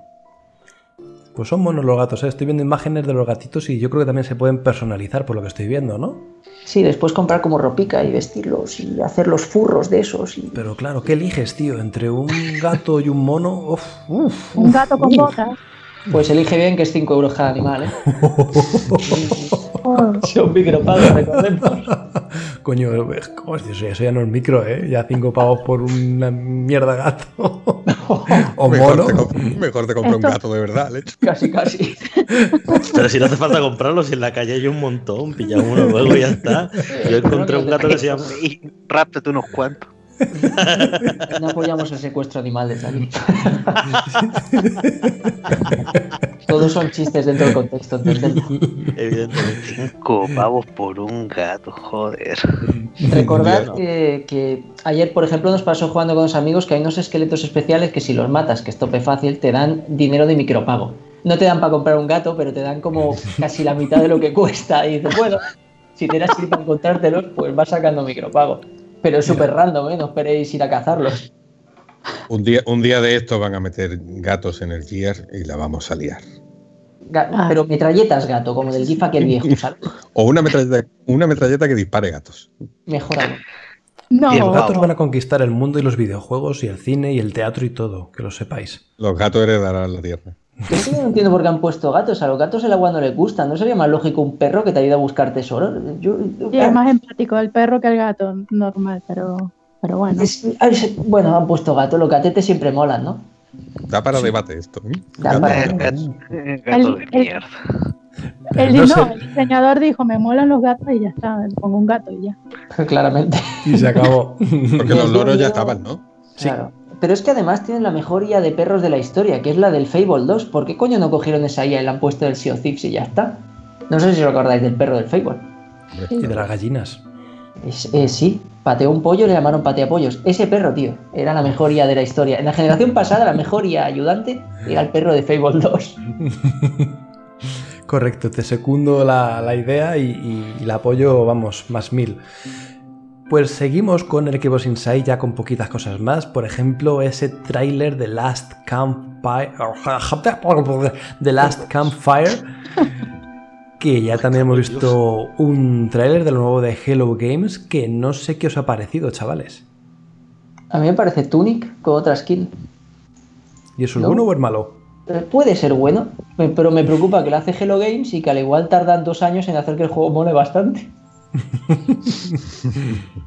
Pues son monos los gatos, ¿eh? Estoy viendo imágenes de los gatitos y yo creo que también se pueden personalizar por lo que estoy viendo, ¿no? Sí, después comprar como ropica y vestirlos y hacer los furros de esos. Y... Pero claro, ¿qué eliges, tío? Entre un gato y un mono. Uf, uf, Un gato con botas. Pues elige bien que es 5 euros cada animal, ¿eh? <laughs> Son micropagos, recordemos. Coño, eso ya- eso ya no es micro, ¿eh? Ya cinco pavos por una mierda gato. <laughs> o mejor, mono. te comp- mejor te compro un gato de verdad, Lecho. Casi, casi. Pero si no hace falta comprarlos, si en la calle hay un montón, pilla uno luego y ya está. Yo encontré un gato que se llama. Y ráptate unos cuantos. <laughs> No apoyamos el secuestro animal desde aquí. <laughs> Todos son chistes dentro del contexto. Evidentemente. Cinco pavos por un gato, joder. Recordad que, que ayer, por ejemplo, nos pasó jugando con los amigos que hay unos esqueletos especiales que si los matas, que es tope fácil, te dan dinero de micropago. No te dan para comprar un gato, pero te dan como casi la mitad de lo que cuesta. Y dices, bueno, si tienes que ir para encontrártelos, pues vas sacando micropago. Pero es súper random, ¿eh? No esperéis ir a cazarlos. Un día, un día de estos van a meter gatos en el Gear y la vamos a liar. Ga- Ah. Pero metralletas, gato, como del GIF aquel viejo, <laughs> ¿sabes? O una metralleta, una metralleta que dispare gatos. Mejor aún. No, Y los gatos van a conquistar el mundo y los videojuegos y el cine y el teatro y todo, que lo sepáis. Los gatos heredarán la tierra. <laughs> Es que yo no entiendo por qué han puesto gatos. A los gatos el agua no les gusta. ¿No sería más lógico un perro que te ayude a buscar tesoros? Yo, sí, es más empático el perro que el gato, normal, pero, pero bueno. Es- bueno, han puesto gato. Los gatetes siempre molan, ¿no? Da para debate esto. ¿eh? Da Gato. para- Eh, gato, de El- el- mierda. El, No el diseñador dijo, me molan los gatos y ya está, pongo un gato y ya. <laughs> Claramente. Y se acabó. <laughs> Porque los loros ya estaban, ¿no? Sí. Claro. Pero es que además tienen la mejor IA de perros de la historia, que es la del Fable 2. ¿Por qué coño no cogieron esa IA y la han puesto del Sea of Thieves y ya está? No sé si os acordáis del perro del Fable. y de las gallinas. Es- eh, sí, pateó un pollo, le llamaron pateapollos. Ese perro, tío, era la mejor IA de la historia. En la generación pasada, la mejor IA ayudante era el perro de Fable 2. <laughs> Correcto, te secundo la, la idea y, y- y la apoyo, vamos, más mil. Pues seguimos con el Xbox Inside ya con poquitas cosas más. Por ejemplo, ese tráiler de Last Campfire. The Last Campfire. Que ya también hemos visto un tráiler de lo nuevo de Hello Games. Que no sé qué os ha parecido, chavales. A mí me parece Tunic con otra skin. ¿Y eso es No. bueno o es malo? Eh, Puede ser bueno, pero me preocupa que lo hace Hello Games y que al igual tardan dos años en hacer que el juego mole bastante. <laughs>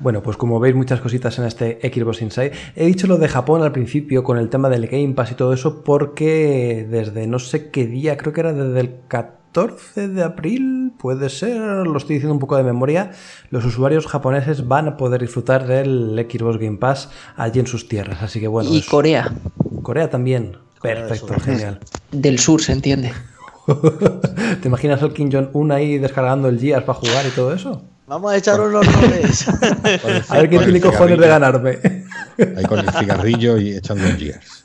Bueno, pues como veis muchas cositas en este Xbox Inside. He dicho lo de Japón al principio con el tema del Game Pass y todo eso porque desde no sé qué día, creo que era desde el 14 14 de abril, puede ser, lo estoy diciendo un poco de memoria, los usuarios japoneses van a poder disfrutar del Xbox Game Pass allí en sus tierras. Así que bueno. Y es- Corea, Corea también. Corea Perfecto, genial. del sur, se entiende. <laughs> ¿Te imaginas al Kim Jong-un ahí descargando el Gears para jugar y todo eso? Vamos a echar unos roles. <laughs> A ver quién tiene cojones de ganarme. Ahí con el cigarrillo y echando un Gears.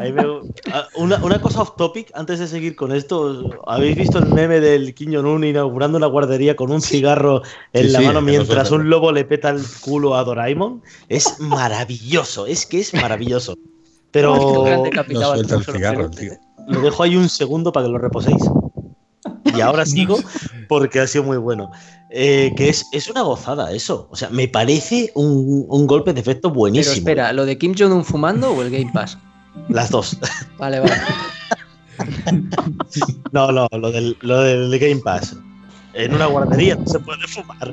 Ahí me- Ah, Una, una cosa off topic, antes de seguir con esto, ¿habéis visto el meme del Kim Jong-un inaugurando una guardería con un cigarro en Sí, la sí, mano mientras un lobo le peta el culo a Doraemon? Es maravilloso, es que es maravilloso. Pero No suelta el cigarro, tío. Lo dejo ahí un segundo para que lo reposéis. Y ahora <laughs> sigo porque ha sido muy bueno. Eh, que es, es una gozada eso. O sea, me parece un, un golpe de efecto Pero buenísimo. espera, ¿lo de Kim Jong-un fumando o el Game Pass? Las dos. Vale, vale. <laughs> No, no, lo del, lo del Game Pass. En una guardería no se puede fumar.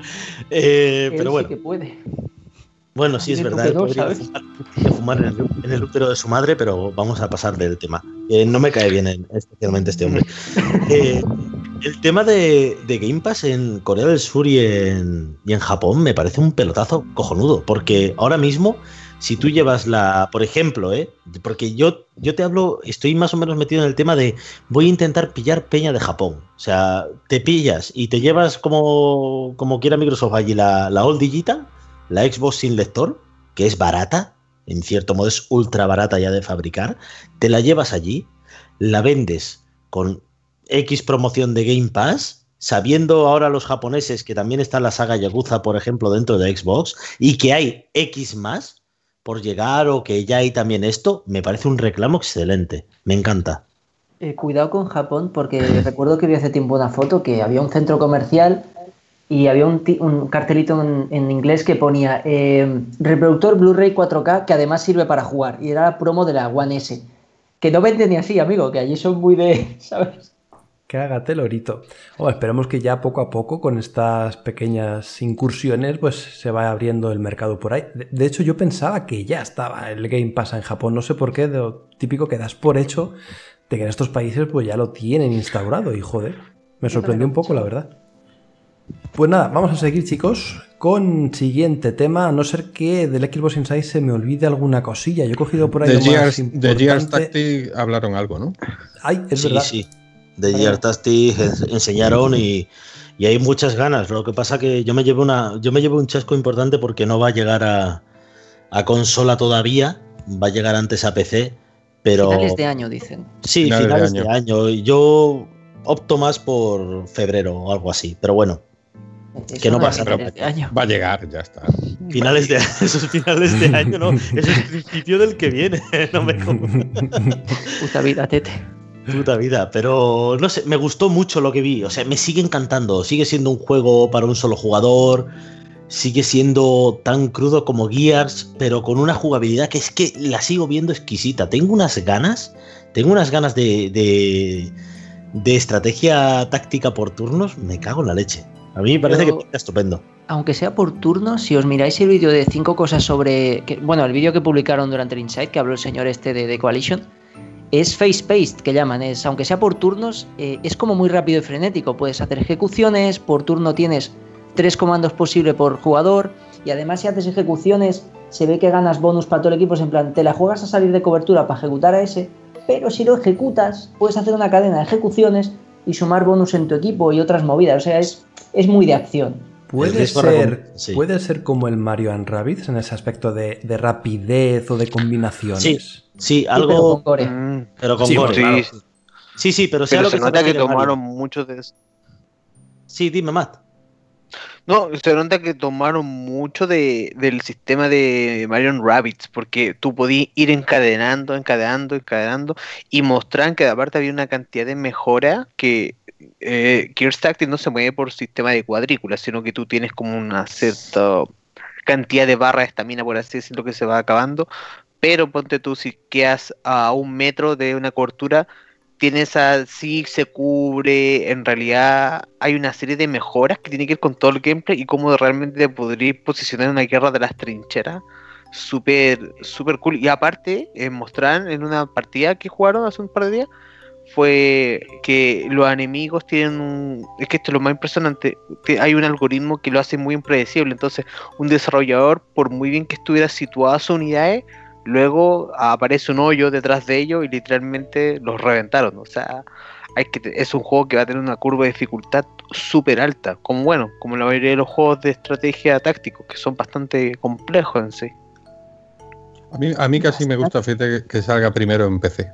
Eh, Él pero sí bueno, que puede. Bueno, sí es verdad. fumar, podría fumar en, el, en el útero de su madre, pero vamos a pasar del tema. Eh, no me cae bien en- especialmente este hombre. <laughs> Eh, el tema de, de Game Pass en Corea del Sur y en, y en Japón me parece un pelotazo cojonudo, porque ahora mismo, si tú llevas la, por ejemplo, ¿eh? porque yo, yo te hablo, estoy más o menos metido en el tema de voy a intentar pillar peña de Japón. O sea, te pillas y te llevas como, como quiera Microsoft allí la, la All Digital, la Xbox sin lector, que es barata, en cierto modo es ultra barata ya de fabricar, te la llevas allí, la vendes con X promoción de Game Pass, sabiendo ahora los japoneses que también está la saga Yakuza, por ejemplo, dentro de Xbox, y que hay X más por llegar o que ya hay también esto, me parece un reclamo excelente. Me encanta. Eh, cuidado con Japón, porque <laughs> recuerdo que vi hace tiempo una foto que había un centro comercial y había un, cartelito en, en inglés que ponía eh, reproductor Blu-ray 4K que además sirve para jugar. Y era la promo de la One S. Que no venden ni así, amigo, que allí son muy de. <laughs> ¿Sabes? Cágate, lorito. Oh, esperemos que ya poco a poco, con estas pequeñas incursiones, pues se vaya abriendo el mercado por ahí. De, de hecho, yo pensaba que ya estaba el Game Pass en Japón. No sé por qué, de lo típico que das por hecho de que en estos países pues ya lo tienen instaurado. Y joder, me sorprendió un poco, la verdad. Pues nada, vamos a seguir, chicos, con siguiente tema. A no ser que del Xbox Inside se me olvide alguna cosilla. Yo he cogido por ahí De lo más Gears, de Gears. Tactics hablaron algo, ¿no? Ay, es sí, verdad. sí. De Gear Tactics ens- enseñaron y, y hay muchas ganas. Lo que pasa que yo me llevo una, yo me llevo un chasco importante porque no va a llegar a, a consola todavía. Va a llegar antes a PC. Pero Finales de año, dicen. sí, Finales finales, de de, año. Yo opto más por febrero o algo así. Pero bueno, Eso Que no pasa, de año. Va a llegar, ya está. finales de <laughs> esos finales de <laughs> año, no. Eso es principio del que viene. <laughs> No me Puta vida, tete. Puta vida, pero no sé, me gustó mucho lo que vi. O sea, me sigue encantando. Sigue siendo un juego para un solo jugador. Sigue siendo tan crudo como Gears, pero con una jugabilidad que es que la sigo viendo exquisita. Tengo unas ganas, tengo unas ganas de, de, de estrategia táctica por turnos. Me cago en la leche. A mí me parece Pero- que está estupendo. Aunque sea por turno, si os miráis el vídeo de cinco cosas sobre. que- bueno, el vídeo que publicaron durante el Insight, que habló el señor este de The Coalition, es face-paced, que llaman. Es, aunque sea por turnos, eh, es como muy rápido y frenético. Puedes hacer ejecuciones, por turno tienes tres comandos posibles por jugador, y además, si haces ejecuciones, se ve que ganas bonus para todo el equipo. Es en plan, te la juegas a salir de cobertura para ejecutar a ese, pero si lo ejecutas, puedes hacer una cadena de ejecuciones y sumar bonus en tu equipo y otras movidas. O sea, es, es muy de acción. Puede ser, sí. puede ser como el Mario and Rabbids en ese aspecto de, de rapidez o de combinaciones. Sí, sí, pero algo. con gore. Mm, Pero con Sí, gore, sí, claro. sí. Sí, sí, pero sea Pero lo se que nota que tomaron muchos de Sí, dime, Matt. No, se nota que tomaron mucho de, del sistema de Marion Rabbits, porque tú podías ir encadenando, encadenando, encadenando, y mostraron que aparte había una cantidad de mejora que eh, no se mueve por sistema de cuadrículas, sino que tú tienes como una cierta cantidad de barra de estamina, por así decirlo, que se va acabando, pero ponte tú si quedas a un metro de una cobertura, tienes así, se cubre, en realidad hay una serie de mejoras que tiene que ver con todo el gameplay y cómo realmente te podrías posicionar una guerra de las trincheras. Súper, súper cool. Y aparte, eh, mostraron en una partida que jugaron hace un par de días, fue que los enemigos tienen un... Es que esto es lo más impresionante. Hay un algoritmo que lo hace muy impredecible. Entonces, un desarrollador, por muy bien que estuviera situado a sus unidades, luego aparece un hoyo detrás de ellos y literalmente los reventaron. O sea, hay que, es un juego que va a tener una curva de dificultad súper alta. Como bueno, como la mayoría de los juegos de estrategia tácticos, que son bastante complejos en sí. A mí, a mí casi me gusta fíjate, que, salga primero en PC.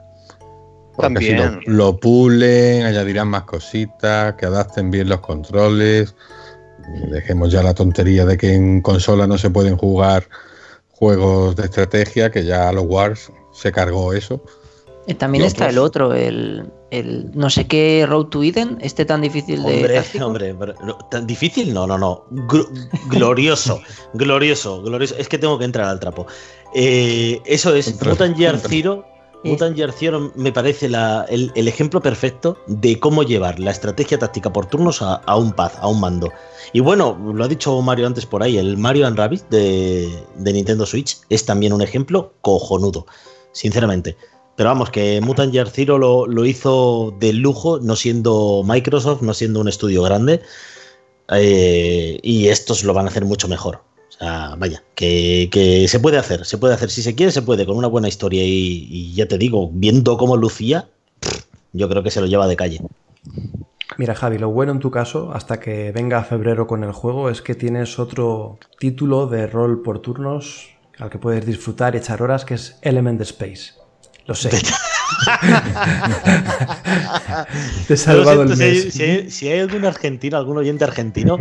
Porque así También. lo, lo pulen, añadirán más cositas, que adapten bien los controles. Dejemos ya la tontería de que en consola no se pueden jugar juegos de estrategia, que ya los Wars se cargó eso. Eh, También Y está otros. el otro, el, el no sé qué Road to Eden, este tan difícil de. Hombre, ¿tan difícil? No, no, no. Gr- glorioso, glorioso, glorioso. Es que tengo que entrar al trapo. Eh, eso es, Mutant entra. Zero. Mutant Year Zero me parece el, ejemplo perfecto de cómo llevar la estrategia táctica por turnos a, un pad, a un mando. Y bueno, lo ha dicho Mario antes por ahí, el Mario and Rabbit de, Nintendo Switch es también un ejemplo cojonudo, sinceramente. Pero vamos, que Mutant Year Zero lo, lo hizo de lujo, no siendo Microsoft, no siendo un estudio grande. eh, y estos lo van a hacer mucho mejor. Sea, vaya, que, que se puede hacer, se puede hacer. Si se quiere, se puede, con una buena historia. Y, y ya te digo, viendo cómo lucía, yo creo que se lo lleva de calle. Mira, Javi, lo bueno en tu caso, hasta que venga febrero con el juego, es que tienes otro título de rol por turnos al que puedes disfrutar y echar horas, que es Element Space. Lo sé. <laughs> Te he salvado el siento, si, hay, mes. si hay- si hay algún argentino, algún oyente argentino,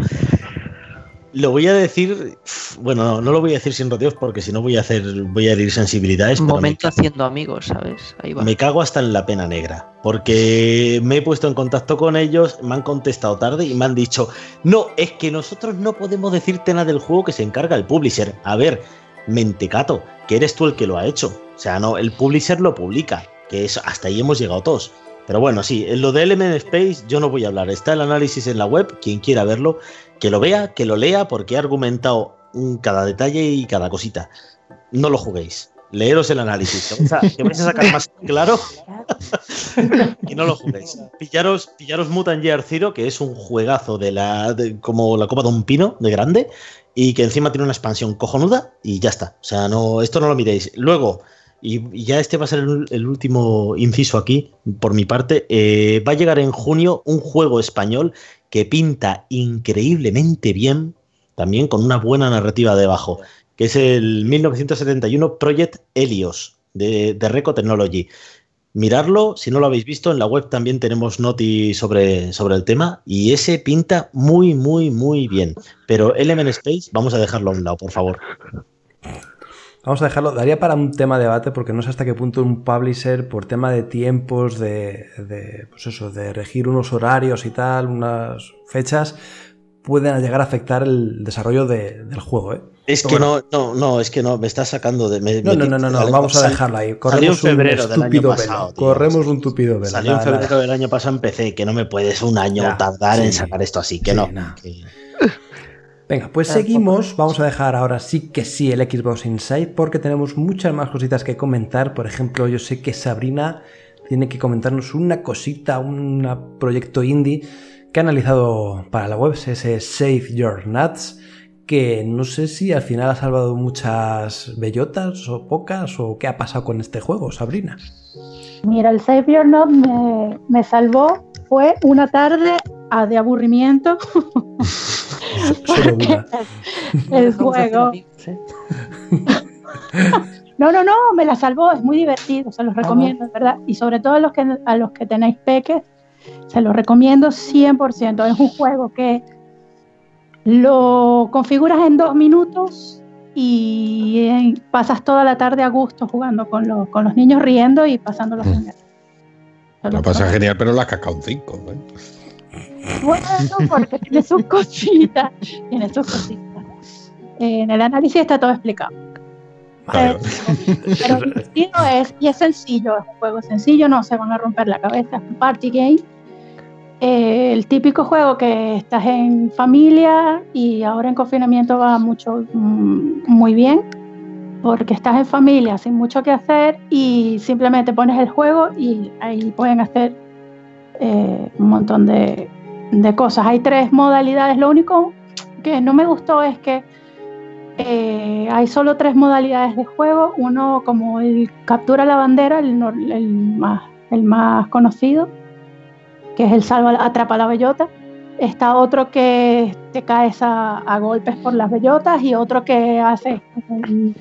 lo voy a decir. Bueno, no, no lo voy a decir sin rodeos porque si no voy a hacer, voy a herir sensibilidades. Un momento haciendo amigos, ¿sabes? Ahí va. Me cago hasta en la pena negra, porque me he puesto en contacto con ellos, me han contestado tarde y me han dicho, no, es que nosotros no podemos decirte nada del juego que se encarga el publisher. A ver, mentecato, que eres tú el que lo ha hecho. O sea, no, el publisher lo publica, que es, hasta ahí hemos llegado todos. Pero bueno, sí, en lo de Element Space yo no voy a hablar. Está el análisis en la web, quien quiera verlo, que lo vea, que lo lea, porque he argumentado cada detalle y cada cosita. No lo juguéis. Leeros el análisis. Que vais a, que vais a sacar más <laughs> claro <laughs> y no lo juguéis. Pillaros, pillaros Mutant Year Zero, que es un juegazo de la de- como la copa de un pino de grande y que encima tiene una expansión cojonuda y ya está. O sea, no, esto no lo miréis. Luego, y, y ya este va a ser el, el último inciso aquí, por mi parte, eh, va a llegar en junio un juego español que pinta increíblemente bien, también con una buena narrativa debajo, que es el 1971 Project Helios de, de Reco Technology. Mirarlo, si no lo habéis visto, en la web también tenemos noti sobre, sobre el tema y ese pinta muy, muy, muy bien. Pero Element Space, vamos a dejarlo a un lado, por favor. Vamos a dejarlo. Daría para un tema de debate porque no sé hasta qué punto un publisher, por tema de tiempos, de, de, pues eso, de regir unos horarios y tal, unas fechas, pueden llegar a afectar el desarrollo de- del juego. ¿eh? Es que Bueno. no, no, no, es que no, me estás sacando de. me- No, me- no, no, no, no, vamos a dejarlo ahí. salió en Corremos un febrero del año pasado, velo. tío. Corremos un tupido velo. Salió en febrero del año pasado en PC, que no me puedes un año Ya, tardar en sacar esto así, que Sí, no. no. que- Venga, pues seguimos. Vamos a dejar ahora sí que sí el Xbox Inside porque tenemos muchas más cositas que comentar. Por ejemplo, yo sé que Sabrina tiene que comentarnos una cosita, un proyecto indie que ha analizado para la web, ese Save Your Nuts, que no sé si al final ha salvado muchas bellotas o pocas o qué ha pasado con este juego, Sabrina. Mira, el Save Your Not me, me salvó. Fue una tarde de aburrimiento. <laughs> Solo <laughs> el juego. ¿eh? <laughs> No, no, no, me la salvó. Es muy divertido, se los recomiendo, en ¿verdad? Y sobre todo a los que, a los que tenéis peques, se los recomiendo 100%. Es un juego que lo configuras en dos minutos y eh, pasas toda la tarde a gusto jugando con los, con los niños riendo y pasándolos Mm. genial. Lo los pasa genial, pero la has cascado un 5. Bueno, porque tiene sus cositas. Tiene sus cositas. En el análisis está todo explicado. Claro. Pero divertido es, y es sencillo, es un juego sencillo, no se van a romper la cabeza, es un party game. Eh, el típico juego que estás en familia y ahora en confinamiento va mucho, mm, muy bien. porque estás en familia sin mucho que hacer y simplemente pones el juego y ahí pueden hacer eh, un montón de, de cosas. Hay tres modalidades, lo único que no me gustó es que eh, hay solo tres modalidades de juego. Uno como el captura la bandera, el, más, el más conocido, que es el salva, atrapa la bellota. Está otro que te caes a, golpes por las bellotas y otro que hace un-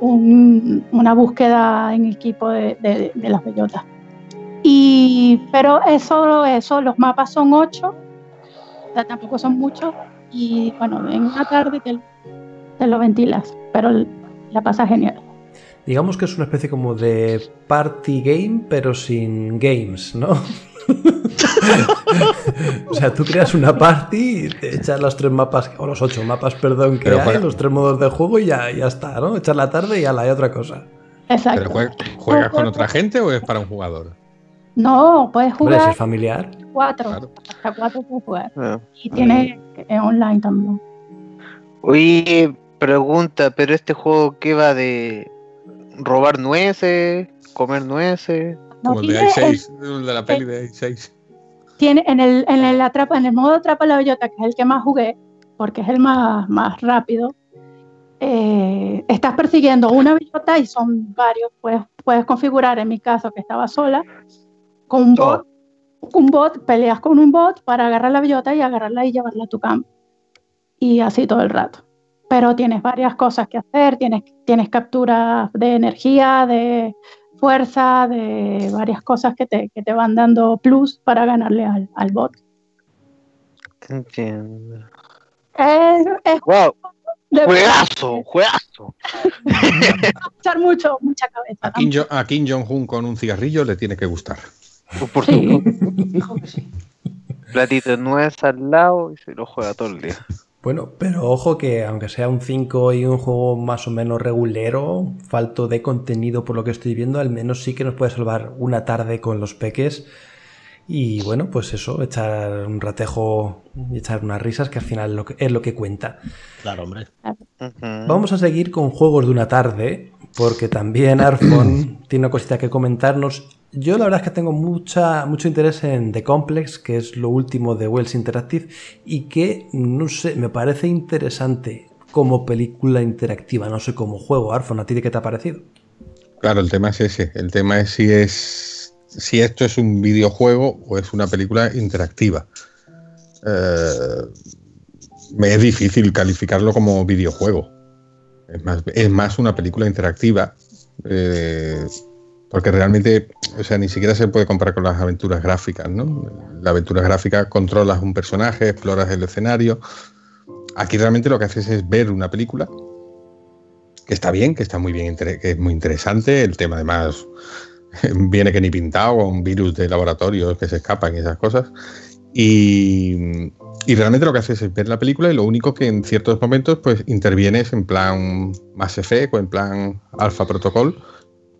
un- una búsqueda en equipo de las bellotas. Y, pero es solo eso, los mapas son ocho, o sea, tampoco son muchos, y bueno, en una tarde te, te lo ventilas, pero la pasa genial. Digamos que es una especie como de party game, pero sin games, ¿no? <laughs> o sea, tú creas una party y te echas los tres mapas, o los ocho mapas, perdón, que Pero hay, juega- los tres modos de juego y ya, ya está, ¿no? Echar la tarde y ya la hay otra cosa. Exacto. ¿Pero jue- juegas con otra gente o es para un jugador? No, puedes Hombre, si jugar es familiar. cuatro, Claro. hasta cuatro puedes jugar. Ah. Y tiene eh, online también. Oye, pregunta, pero este juego qué va de robar nueces, comer nueces. No, Como el de tiene, el- i6, el de la peli de i6. tiene en el, en el atrapa, en el modo atrapa la bellota, que es el que más jugué, porque es el más, más rápido, eh, estás persiguiendo una bellota y son varios. Puedes, puedes configurar, en mi caso, que estaba sola, con un bot, un bot, peleas con un bot para agarrar la bellota y agarrarla y llevarla a tu campo. Y así todo el rato. Pero tienes varias cosas que hacer, tienes, tienes capturas de energía, de fuerza, de varias cosas que te, que te van dando plus para ganarle al, al bot. Entiendo. Es, es Wow, de juegazo, juegazo. <laughs> echar mucho, mucha cabeza. A Kim, Jo- a Kim Jong-un con un cigarrillo le tiene que gustar. Por Sí. supuesto, platito de nuez al lado y se lo juega todo el día. Bueno, pero ojo que aunque sea un 5 y un juego más o menos regulero, falto de contenido por lo que estoy viendo, al menos sí que nos puede salvar una tarde con los peques. Y bueno, pues eso, echar un ratejo y echar unas risas, que al final lo que- es lo que cuenta. Claro, hombre. Vamos a seguir con juegos de una tarde, porque también Arfon <clears throat> tiene una cosita que comentarnos. Yo la verdad es que tengo mucha, mucho interés en The Complex, que es lo último de Wells Interactive, y que, no sé, me parece interesante como película interactiva, no sé, como juego. Arfon, ¿a ti de qué te ha parecido? Claro, el tema es ese. El tema es si es si esto es un videojuego o es una película interactiva. Eh, me es difícil calificarlo como videojuego. Es más, es más una película interactiva. eh, porque realmente, o sea, ni siquiera se puede comparar con las aventuras gráficas, ¿no? La aventura gráfica controlas un personaje, exploras el escenario. Aquí realmente lo que haces es ver una película que está bien, que está muy bien, que es muy interesante. El tema además <laughs> viene que ni pintado con virus de laboratorio que se escapan y esas cosas. Y, y realmente lo que haces es ver la película y lo único que en ciertos momentos pues intervienes en plan Mass Effect o en plan Alpha Protocol,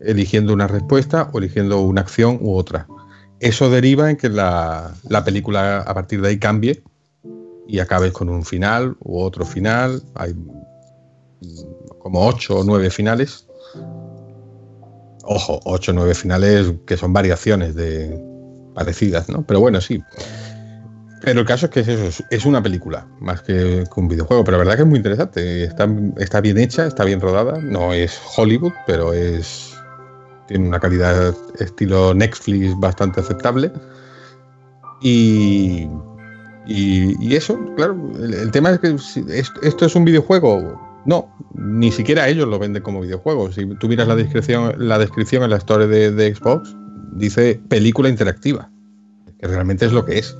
eligiendo una respuesta o eligiendo una acción u otra. Eso deriva en que la, la película a partir de ahí cambie y acabes con un final u otro final. Hay como ocho o nueve finales. Ojo, ocho o nueve finales que son variaciones de parecidas, ¿no? Pero bueno, sí. Pero el caso es que es eso, es- una película, más que, que un videojuego. Pero la verdad que es muy interesante. Está, está bien hecha, está bien rodada. No es Hollywood, pero es. Tiene una calidad estilo Netflix bastante aceptable. Y. Y, eso, claro, el, tema es que esto es un videojuego. No, ni siquiera ellos lo venden como videojuego. Si tú miras la descripción, la descripción en la store de, Xbox, dice película interactiva, que realmente es lo que es.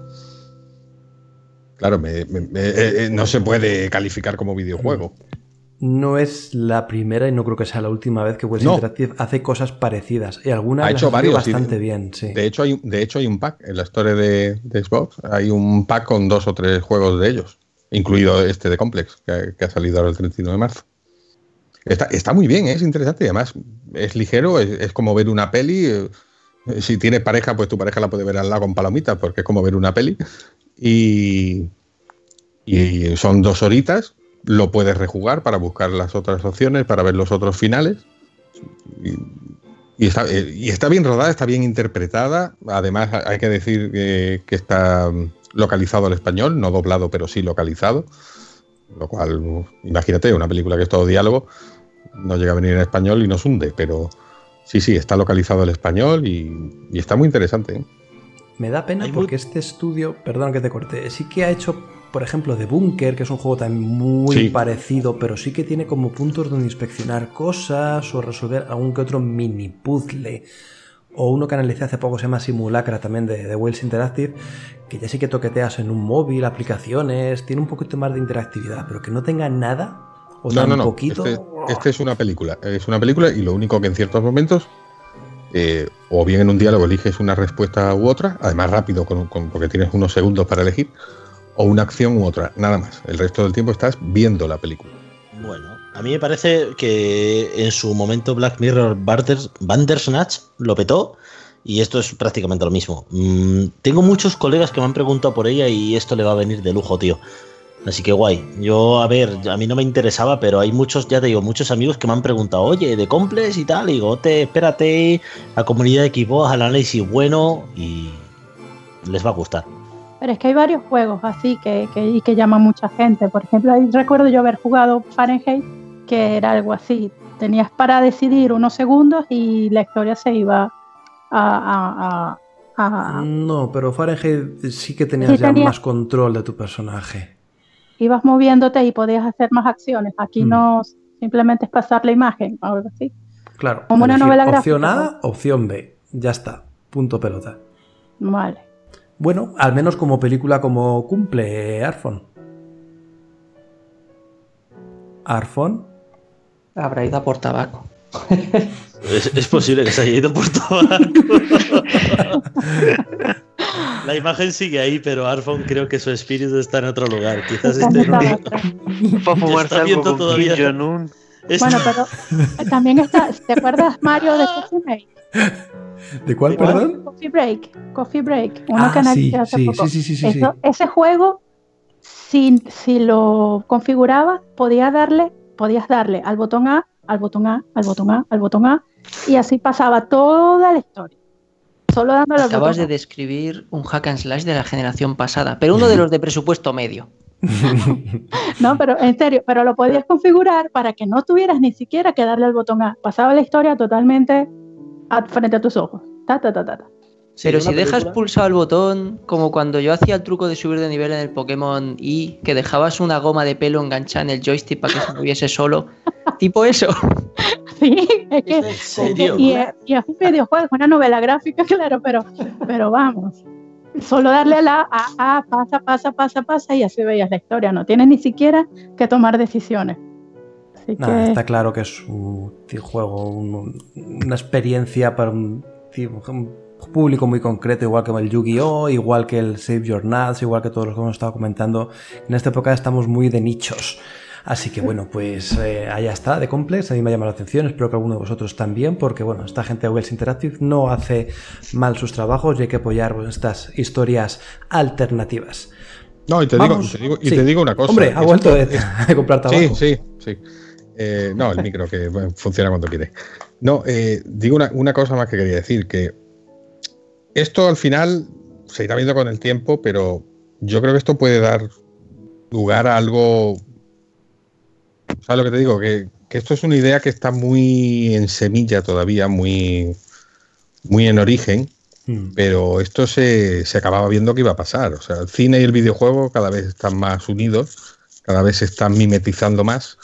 Claro, eh, eh, no se puede calificar como videojuego. No es la primera y no creo que sea la última vez que Wells No. Interactive hace cosas parecidas. Y algunas Ha hecho varios, sí. bastante bien, sí. De hecho, hay, de hecho, hay un pack en la store de, de Xbox. Hay un pack con dos o tres juegos de ellos, incluido este de Complex, que, que ha salido ahora el 31 de marzo. Está, está muy bien, ¿eh? es interesante y además es ligero, es, es como ver una peli. eh, Si tienes pareja, pues tu pareja la puede ver al lado con palomitas, porque es como ver una peli. Y, y son dos horitas lo puedes rejugar para buscar las otras opciones, para ver los otros finales. Y, y está, eh, y está bien rodada, está bien interpretada. Además, hay que decir que, que está localizado al español, no doblado, pero sí localizado. Lo cual, imagínate, una película que es todo diálogo, no llega a venir en español y nos hunde, pero sí, sí, está localizado al español y, y está muy interesante. ¿eh? Me da pena porque este estudio, perdón que te corte, sí que ha hecho, por ejemplo, The Bunker, que es un juego también muy Sí. parecido, pero sí que tiene como puntos donde inspeccionar cosas o resolver algún que otro mini puzzle. O uno que analicé hace poco se llama Simulacra también de, de Wells Interactive, que ya sí que toqueteas en un móvil, aplicaciones, tiene un poquito más de interactividad, pero que no tenga nada o No, tan no, no. poquito. Este, este es una película. Es una película y lo único que en ciertos momentos, eh, o bien en un diálogo eliges una respuesta u otra, además rápido, con- con- porque tienes unos segundos para elegir, o una acción u otra, nada más. El resto del tiempo estás viendo la película. Bueno, a mí me parece que en su momento Black Mirror Banders- Bandersnatch lo petó y esto es prácticamente lo mismo. Mm, tengo muchos colegas que me han preguntado por ella y esto le va a venir de lujo, tío. Así que guay. Yo, a ver, a mí no me interesaba, pero hay muchos, ya te digo, muchos amigos que me han preguntado, oye, de complex y tal. Y digo, te, espérate, la comunidad de equipos, al análisis bueno y les va a gustar. Pero es que hay varios juegos así que, que, y que llaman mucha gente. Por ejemplo, ahí recuerdo yo haber jugado Fahrenheit, que era algo así. Tenías para decidir unos segundos y la historia se iba a... a- a- a- No, pero Fahrenheit sí que tenías Sí ya más control de tu personaje. ibas moviéndote y podías hacer más acciones. Aquí Mm. no simplemente es pasar la imagen o algo así. Claro. Como una novela Opción gráfica, A, opción B. Ya está. Punto pelota. Vale. Bueno, al menos como película como cumple Arfon. Arfon. Habrá ido a por tabaco. Es, es posible que se haya ido por tabaco. La imagen sigue ahí, pero Arfon creo que su espíritu está en otro lugar. Quizás esté en un- atrás. Para fumarse Está algo todavía. Jong-un. es- Bueno, pero también está, ¿te acuerdas Mario de Break? <laughs> ¿De cuál, perdón? Coffee Break, Coffee Break, uno Ah, que sí, hace sí, poco. sí, sí, sí, sí, Eso- sí. Ese juego, si, si lo configurabas, podía darle, podías darle al botón A, al botón A, al botón A, al botón A, y así pasaba toda la historia. Solo dándole al Acabas de describir un hack and slash de la generación pasada, pero uno de los de presupuesto medio. <laughs> No, pero en serio, pero lo podías configurar para que no tuvieras ni siquiera que darle al botón A. Pasaba la historia totalmente frente a tus ojos. Ta, ta, ta, ta, ta. Pero si dejas película- pulsado el botón, como cuando yo hacía el truco de subir de nivel en el Pokémon Y, que dejabas una goma de pelo enganchada en el joystick para que se moviese solo, <laughs> tipo eso. Sí, es que ¿En serio? Y, es- y es un videojuego, es una novela gráfica, <laughs> claro, pero, pero vamos. Solo darle a la A, A, pasa, pasa, pasa, pasa y así veías la historia. No tienes ni siquiera que tomar decisiones. Así Nada, que está claro que es un juego, un- una experiencia para un, público muy concreto, igual que el Yu-Gi-Oh!, igual que el Save Your Nuts, igual que todos los que hemos estado comentando. En esta época estamos muy de nichos. Así que bueno, pues eh, allá está, de Complex, a mí me llama la atención, espero que alguno de vosotros también, porque bueno, esta gente de Wells Interactive no hace mal sus trabajos y hay que apoyar bueno, estas historias alternativas. No, y te, digo, y te digo, y Sí. te digo una cosa. Hombre, ha vuelto de, <laughs> de comprar tabaco. Sí, sí, sí. Eh, no, el micro que funciona cuando quiere. No, eh, digo una, una cosa más que quería decir, que esto al final se irá viendo con el tiempo, pero yo creo que esto puede dar lugar a algo... ¿Sabes lo que te digo? Que, que esto es una idea que está muy en semilla todavía, muy, muy en origen, Mm. pero esto se, se acababa viendo que iba a pasar. O sea, el cine y el videojuego cada vez están más unidos, cada vez se están mimetizando más,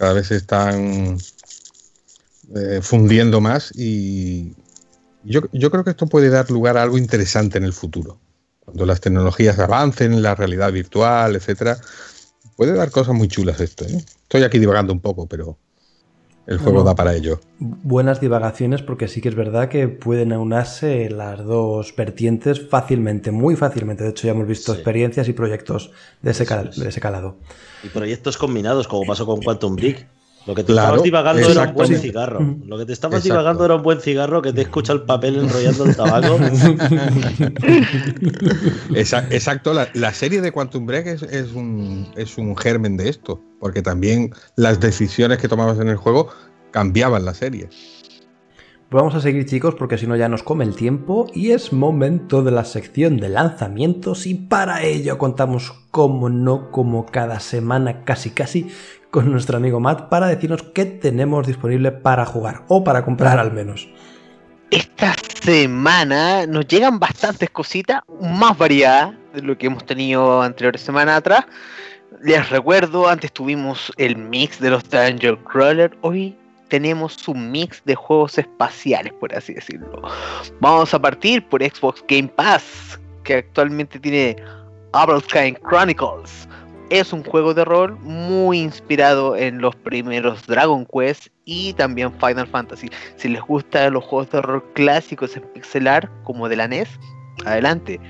cada vez se están eh, fundiendo más y yo, yo creo que esto puede dar lugar a algo interesante en el futuro. Cuando las tecnologías avancen, la realidad virtual, etcétera, puede dar cosas muy chulas esto. ¿eh? Estoy aquí divagando un poco, pero el juego Bueno. da para ello. buenas divagaciones porque sí que es verdad que pueden aunarse las dos vertientes fácilmente, muy fácilmente. De hecho, ya hemos visto Sí. experiencias y proyectos de ese, cal- Eso es. de ese calado. Y proyectos combinados, como pasó con Quantum Break. Lo que te Claro, estabas divagando era un buen cigarro. Lo que te estabas Exacto. divagando era un buen cigarro que te escucha el papel enrollando el tabaco. <laughs> Exacto, la, la serie de Quantum Break es, es un, es un germen de esto, porque también las decisiones que tomabas en el juego cambiaban la serie. Vamos a seguir chicos porque si no ya nos come el tiempo y es momento de la sección de lanzamientos y para ello contamos como no como cada semana casi casi con nuestro amigo Matt para decirnos qué tenemos disponible para jugar o para comprar al menos. Esta semana nos llegan bastantes cositas, más variadas de lo que hemos tenido anteriores semanas atrás. Les recuerdo, antes tuvimos el mix de los Dungeon Crawler, hoy tenemos un mix de juegos espaciales, por así decirlo. Vamos a partir por Xbox Game Pass, que actualmente tiene Aberline Chronicles. Es un juego de rol muy inspirado en los primeros Dragon Quest y también Final Fantasy. Si les gustan los juegos de rol clásicos en pixelar, como de la NES, adelante.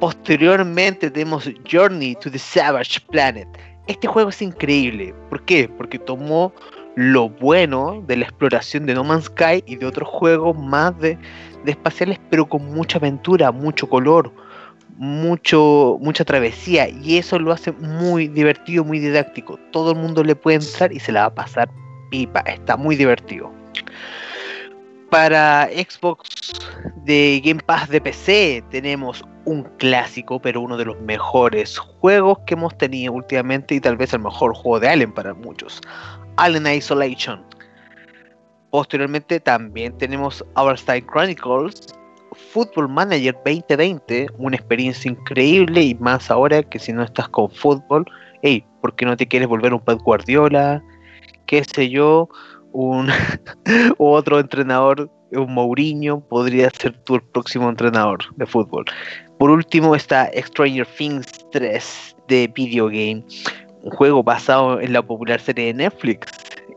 Posteriormente tenemos Journey to the Savage Planet. Este juego es increíble. ¿Por qué? Porque tomó lo bueno de la exploración de No Man's Sky y de otros juegos más de, de espaciales, pero con mucha aventura, mucho color, mucho, mucha travesía. Y eso lo hace muy divertido, muy didáctico. Todo el mundo le puede entrar y se la va a pasar pipa. Está muy divertido. Para Xbox de Game Pass de PC tenemos un clásico, pero uno de los mejores juegos que hemos tenido últimamente y tal vez el mejor juego de Alien para muchos. Alien Isolation. Posteriormente también tenemos Our Style Chronicles, Football Manager 2020, una experiencia increíble y más ahora que si no estás con fútbol, hey, ¿por qué no te quieres volver un Pep Guardiola? ¿Qué sé yo? Un <laughs> otro entrenador, un Mourinho, podría ser el próximo entrenador de fútbol. Por último está Stranger Things 3 de Video Game, un juego basado en la popular serie de Netflix.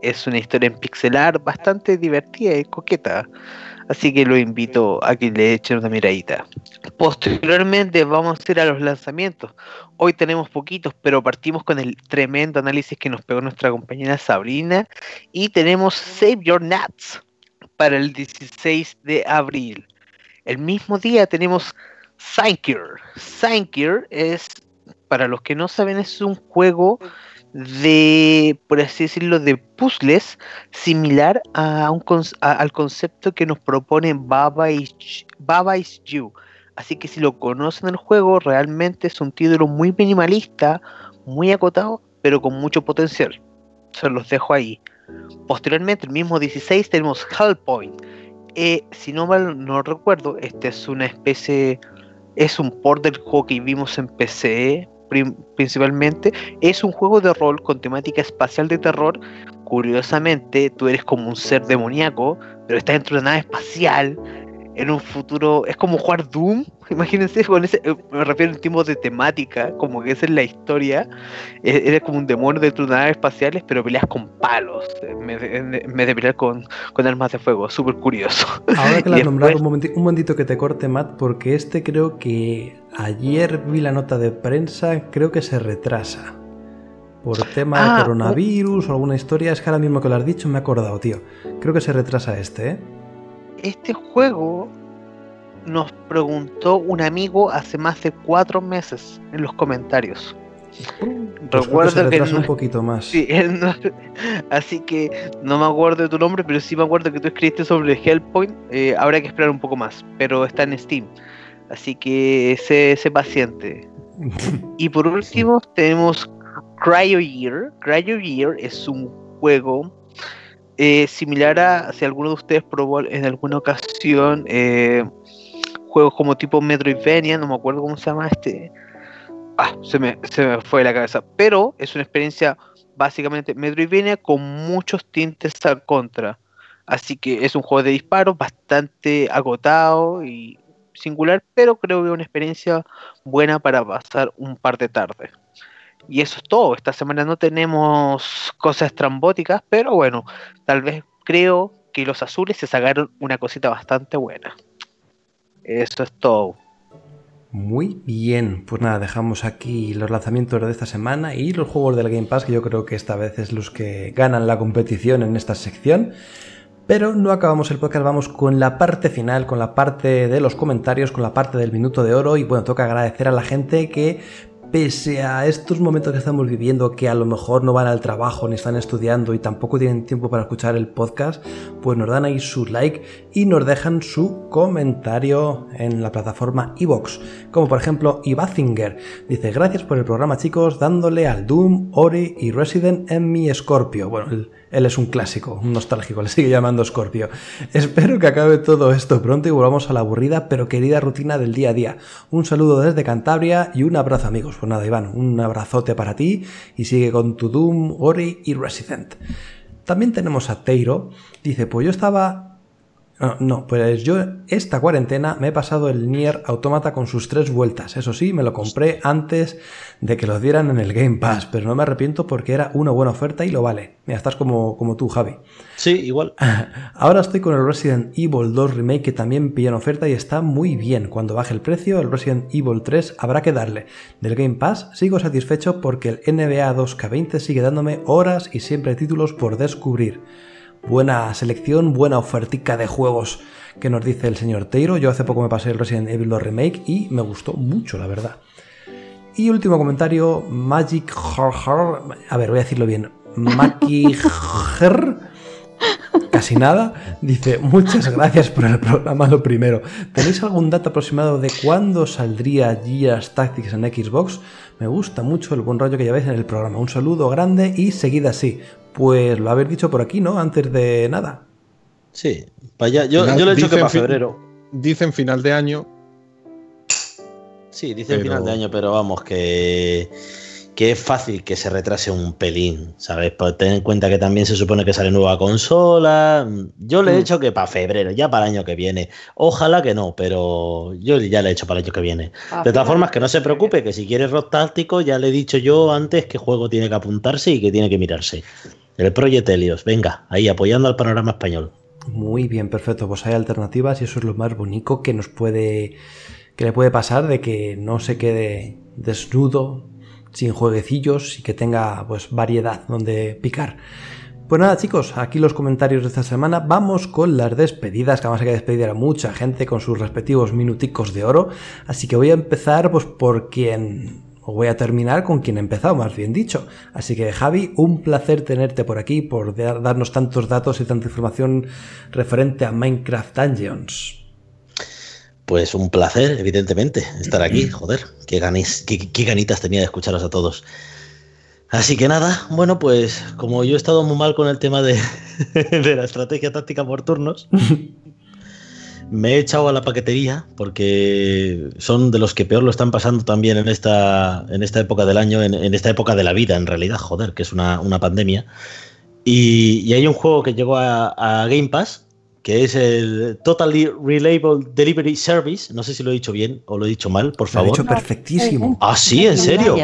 Es una historia en pixelar bastante divertida y coqueta. Así que lo invito a que le echen una miradita. Posteriormente vamos a ir a los lanzamientos. Hoy tenemos poquitos, pero partimos con el tremendo análisis que nos pegó nuestra compañera Sabrina. Y tenemos Save Your Nuts para el 16 de abril. El mismo día tenemos Sankir. Sankir es, para los que no saben, es un juego de, por así decirlo, de puzzles similar a un al concepto que nos propone Baba is, Baba You. Así que si lo conocen el juego, realmente es un título muy minimalista, muy acotado, pero con mucho potencial. Se los dejo ahí. Posteriormente, el mismo 16, tenemos Hellpoint. Eh, si no mal no recuerdo, este es una especie, es un port del juego que vimos en PC principalmente. Es un juego de rol con temática espacial de terror. Curiosamente, tú eres como un ser demoníaco, pero estás dentro de una nave espacial. En un futuro, es como jugar Doom. <laughs> Imagínense, con ese, eh, me refiero al tipo de temática, como que esa es la historia. E- Eres como un demonio de naves espaciales, pero peleas con palos, en vez de, en vez de pelear con, con armas de fuego. Súper curioso. Ahora que <laughs> lo has nombrado, un, momenti- un momentito que te corte, Matt, porque este creo que ayer vi la nota de prensa, creo que se retrasa. Por tema Ah, de coronavirus o alguna historia, es que ahora mismo que lo has dicho me he acordado, tío. Creo que se retrasa este, ¿eh? Este juego nos preguntó un amigo hace más de cuatro meses en los comentarios. Creo que no- un poquito más. Sí, <laughs> él no- así que no me acuerdo de tu nombre, pero sí me acuerdo que tú escribiste sobre Hellpoint. Eh, habrá que esperar un poco más, pero está en Steam. Así que sé, sé paciente. <laughs> Y por último tenemos Cryo Year. Cryo Year es un juego eh, similar a si alguno de ustedes probó en alguna ocasión eh, juegos como tipo Metroidvania, no me acuerdo cómo se llama este. Ah, se me, se me fue de la cabeza. Pero es una experiencia básicamente Metroidvania con muchos tintes al contra. Así que es un juego de disparos bastante agotado y singular, pero creo que es una experiencia buena para pasar un par de tardes. Y eso es todo. Esta semana no tenemos cosas estrambóticas, pero bueno, tal vez creo que los azules se sacaron una cosita bastante buena. Eso es todo. Muy bien, pues nada, dejamos aquí los lanzamientos de esta semana y los juegos del Game Pass, que yo creo que esta vez es los que ganan la competición en esta sección. Pero no acabamos el podcast, vamos con la parte final, con la parte de los comentarios, con la parte del minuto de oro y bueno, toca agradecer a la gente que pese a estos momentos que estamos viviendo, que a lo mejor no van al trabajo ni están estudiando y tampoco tienen tiempo para escuchar el podcast, pues nos dan ahí su like y nos dejan su comentario en la plataforma iVox. Como por ejemplo Ibazinger dice: Gracias por el programa, chicos, dándole al Doom, Ori y Resident en mi Scorpio. Bueno, el él es un clásico, un nostálgico, le sigue llamando Scorpio. Espero que acabe todo esto pronto y volvamos a la aburrida pero querida rutina del día a día. Un saludo desde Cantabria y un abrazo amigos. Pues nada, Iván, un abrazote para ti y sigue con tu Doom, Ori y Resident. También tenemos a Teiro. Dice, pues yo estaba no, no, pues yo esta cuarentena me he pasado el Nier Automata con sus tres vueltas. Eso sí, me lo compré antes de que lo dieran en el Game Pass, pero no me arrepiento porque era una buena oferta y lo vale. Mira, estás como, como tú, Javi. Sí, igual. <laughs> Ahora estoy con el Resident Evil 2 Remake que también pilla en oferta y está muy bien. Cuando baje el precio, el Resident Evil 3 habrá que darle. Del Game Pass sigo satisfecho porque el NBA 2K20 sigue dándome horas y siempre títulos por descubrir buena selección, buena ofertica de juegos que nos dice el señor Teiro. Yo hace poco me pasé el Resident Evil 2 Remake y me gustó mucho, la verdad. Y último comentario, Magic a ver, voy a decirlo bien, Magic <laughs> casi nada, dice, muchas gracias por el programa, lo primero. ¿Tenéis algún dato aproximado de cuándo saldría Gears Tactics en Xbox? Me gusta mucho el buen rollo que lleváis en el programa. Un saludo grande y seguida así. Pues lo habéis dicho por aquí, ¿no? Antes de nada. Sí, para Yo, yo le he dicho que para febrero. Dicen final de año. Sí, dicen final de año, pero vamos, que que es fácil que se retrase un pelín, ¿sabes? Pues ten en cuenta que también se supone que sale nueva consola. Yo le he hecho mm. que para febrero, ya para el año que viene. Ojalá que no, pero yo ya le he hecho para el año que viene. de todas formas, que no se preocupe, que si quiere rock táctico, ya le he dicho yo antes qué juego tiene que apuntarse y que tiene que mirarse. El Project Helios, venga, ahí apoyando al panorama español. Muy bien, perfecto. Pues hay alternativas y eso es lo más bonito que nos puede. que le puede pasar de que no se quede desnudo sin jueguecillos y que tenga pues variedad donde picar. Pues nada chicos, aquí los comentarios de esta semana. Vamos con las despedidas, que vamos a que despedir a mucha gente con sus respectivos minuticos de oro. Así que voy a empezar pues por quien... O voy a terminar con quien he empezado, más bien dicho. Así que Javi, un placer tenerte por aquí, por darnos tantos datos y tanta información referente a Minecraft Dungeons. Pues un placer, evidentemente, estar aquí. <clears throat> Joder, qué, qué, ganitas tenía de escucharos a todos. Así que nada, bueno, pues como yo he estado muy mal con el tema de, <laughs> la estrategia táctica por turnos, <laughs> me he echado a la paquetería porque son de los que peor lo están pasando también en esta, en esta época del año, en, esta época de la vida, en realidad, joder, que es una, pandemia. Y, hay un juego que llegó a Game Pass, que es el Totally Reliable Delivery Service. No sé si lo he dicho bien o lo he dicho mal, por favor. Lo he dicho perfectísimo. Ah, sí, en serio.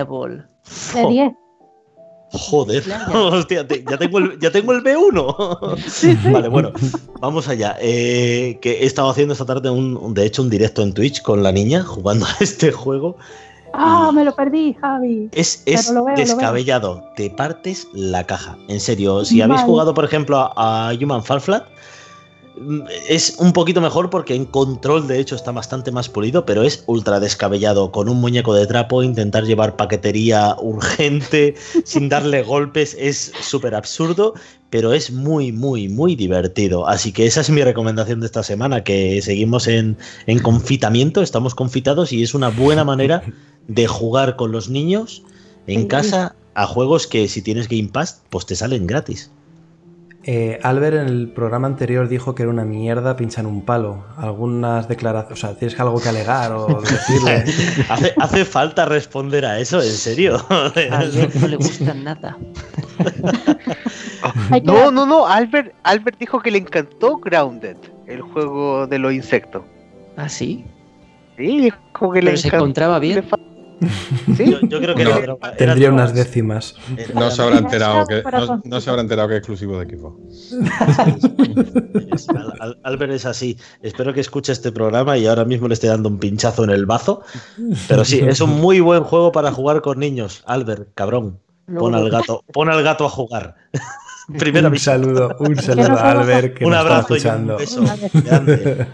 Joder, <laughs> Hostia, ya, tengo el, ya tengo el B1. <laughs> Vale, bueno, vamos allá. Eh, que he estado haciendo esta tarde, un, de hecho, un directo en Twitch con la niña jugando <laughs> a este juego. Ah, me lo perdí, Javi. Es, descabellado. Te partes la caja. En serio, si habéis jugado, por ejemplo, a, a Human Fall Flat, es un poquito mejor porque en control de hecho está bastante más pulido, pero es ultra descabellado. Con un muñeco de trapo, intentar llevar paquetería <laughs> urgente sin darle golpes es súper absurdo, pero es muy, muy, muy divertido. Así que esa es mi recomendación de esta semana, que seguimos en, en confitamiento, estamos confitados y es una buena manera de jugar con los niños en casa a juegos que si tienes Game Pass, pues te salen gratis. Eh, Albert en el programa anterior dijo que era una mierda pinchar un palo. Algunas declaraciones, o sea, tienes algo que alegar o <laughs> decirle. ¿Hace, falta responder a eso, en serio. <laughs> A no le gusta nada. <laughs> no, no, no. Albert, Albert dijo que le encantó Grounded, el juego de los insectos. ¿Ah, sí? Sí, dijo que le se encontraba bien. <laughs> ¿Sí? Yo, yo creo que No. era droga, era Tendría unas décimas. Era- No se habrá enterado que, no, se habrá enterado que es exclusivo de <laughs> Al- Albert es así. Espero que escuche este programa y ahora mismo le esté dando un pinchazo en el bazo. Pero sí, es un muy buen juego para jugar con niños. Albert, cabrón. Pon al gato, pon al gato a jugar. <laughs> Primero un saludo, un saludo a Albert que un nos está abrazo y un escuchando. beso grande.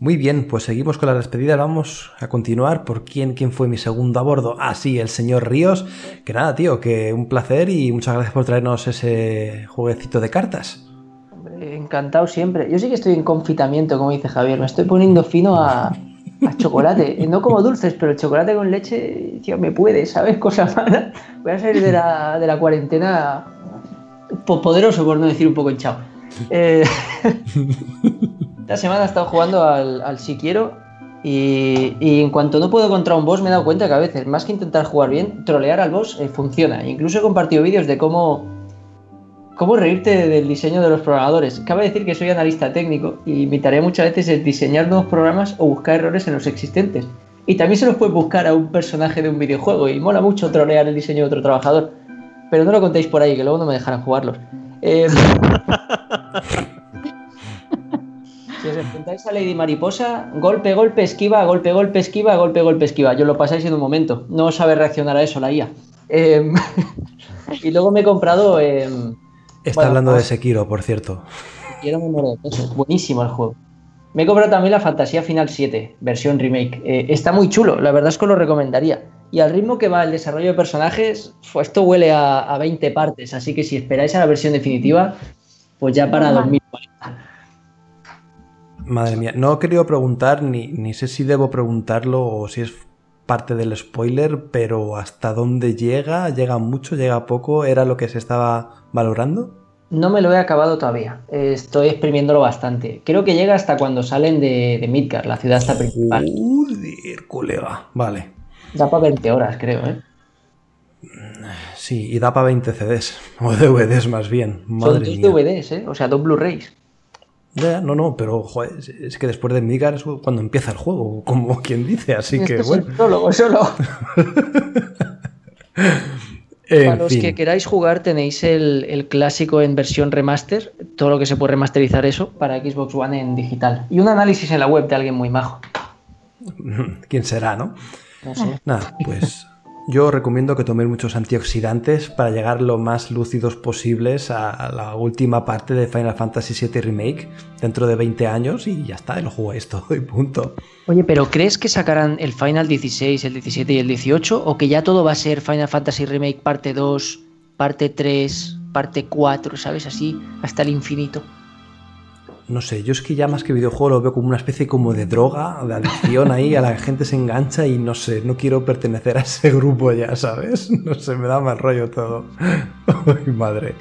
Muy bien, pues seguimos con la despedida. Vamos a continuar por quién, quién fue mi segundo a bordo. Ah, sí, el señor Ríos. Que nada, tío, que un placer y muchas gracias por traernos ese jueguecito de cartas. Hombre, Encantado siempre. Yo sí que estoy en confitamiento, como dice Javier. Me estoy poniendo fino a, chocolate. No como dulces, pero el chocolate con leche, tío, me puede, ¿sabes? <laughs> Cosa mala. Voy a salir de la, de la cuarentena po- poderoso, por no decir un poco hinchado. Eh, <laughs> esta semana he estado jugando al, Si Quiero y, en cuanto no puedo contra un boss me he dado cuenta que a veces, más que intentar jugar bien, trolear al boss eh, funciona. Incluso he compartido vídeos de cómo ¿Cómo reírte del diseño de los programadores? Cabe decir que soy analista técnico y mi tarea muchas veces es diseñar nuevos programas o buscar errores en los existentes. Y también se los puedes buscar a un personaje de un videojuego y mola mucho trolear el diseño de otro trabajador. Pero no lo contéis por ahí, que luego no me dejarán jugarlos. Eh, <laughs> si os enfrentáis a Lady Mariposa, golpe, golpe, esquiva, golpe, golpe, esquiva, golpe, golpe, esquiva. Yo lo pasáis en un momento. No sabe reaccionar a eso la IA. Eh, <laughs> y luego me he comprado... eh, Está Bueno, hablando de. Sekiro, por cierto. Quiero me muero de peso. Buenísimo el juego. Me he comprado también la Fantasía Final 7, versión remake. Eh, está muy chulo, la verdad es que os lo recomendaría. Y al ritmo que va el desarrollo de personajes, pues esto huele a, a 20 partes, así que si esperáis a la versión definitiva, pues ya para Normal. 2040. Madre mía, no he querido preguntar, ni, ni sé si debo preguntarlo o si es parte del spoiler, pero ¿hasta dónde llega? ¿Llega mucho? ¿Llega poco? ¿Era lo que se estaba valorando? No me lo he acabado todavía, estoy exprimiéndolo bastante. Creo que llega hasta cuando salen de, de Midgar, la ciudad esta principal. Joder, colega. Vale. Da para 20 horas, creo, ¿eh? Sí, y da para 20 CDs. O DVDs más bien. Son dos mía. DVDs, ¿eh? O sea, dos Blu-rays. Ya, no, no, pero joder, es- es que después de Midgar es cuando empieza el juego, <laughs> como quien dice, así que es bueno. el prólogo solo. <laughs> En Para los fin. que queráis jugar tenéis el, el clásico en versión remaster, todo lo que se puede remasterizar eso para Xbox One en digital. Y un análisis en la web de alguien muy majo. <laughs> ¿Quién será, no? No sé. Nada, pues yo recomiendo que toméis muchos antioxidantes para llegar lo más lúcidos posibles a la última parte de Final Fantasy VII Remake dentro de 20 años y ya está, lo jugáis todo y punto. Oye, pero ¿crees que sacarán el Final 16, el 17 y el 18? ¿O que ya todo va a ser Final Fantasy Remake parte 2, parte 3, parte 4, ¿sabes? Así, hasta el infinito. No sé, yo es que ya más que videojuego lo veo como una especie como de droga, de adicción ahí, a la gente se engancha y no sé, no quiero pertenecer a ese grupo ya, ¿sabes? <laughs> No sé, me da mal rollo todo. <laughs> Ay, madre.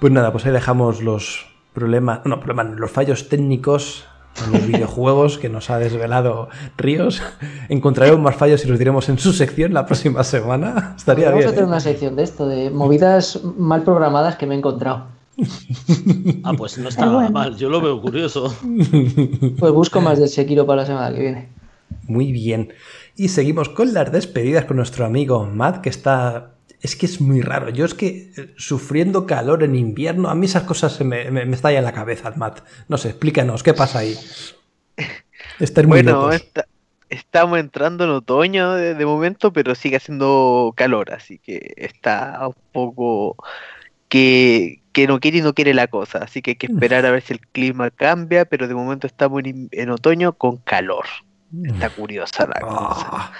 Pues nada, pues ahí dejamos los problemas, no, problemas, los fallos técnicos en los <laughs> videojuegos que nos ha desvelado Ríos. Encontraremos más fallos y los diremos en su sección la próxima semana. Estaría Vamos bien. a hacer ¿eh? una sección de esto, de movidas mal programadas que me he encontrado. Ah, pues no <laughs> está nada mal. Yo lo veo curioso. Pues busco más del Sekiro para la semana que viene. Muy bien. Y seguimos con las despedidas con nuestro amigo Matt, que está... Es que es muy raro. Yo es que eh, sufriendo calor en invierno, a mí esas cosas se me, me, me estallan en la cabeza, Matt. No sé, explícanos, ¿qué pasa ahí? <laughs> Estáis muy Bueno, estamos entrando en otoño de, de momento, pero sigue haciendo calor, así que está un poco que, que no quiere y no quiere la cosa, así que hay que esperar a ver si el clima cambia, pero de momento estamos en, en otoño con calor. Está curiosa la cosa. Ah,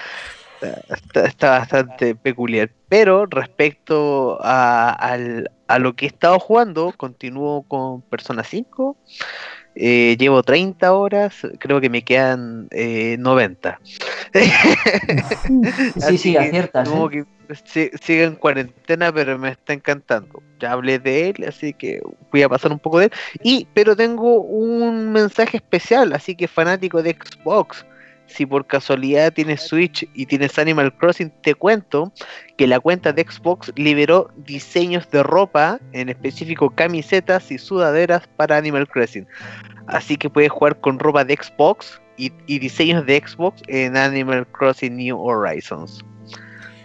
Está, está bastante peculiar. Pero respecto a, a lo que he estado jugando, continúo con Persona 5. Eh, llevo 30 horas, creo que me quedan eh, 90. <laughs> Sí, sí, aciertas. como ¿eh? que si- sigue en cuarentena, pero me está encantando. Ya hablé de él, así que voy a pasar un poco de él. Y, pero tengo un mensaje especial, así que fanático de Xbox. Si por casualidad tienes Switch y tienes Animal Crossing, te cuento que la cuenta de Xbox liberó diseños de ropa, en específico camisetas y sudaderas para Animal Crossing. Así que puedes jugar con ropa de Xbox y, y diseños de Xbox en Animal Crossing New Horizons.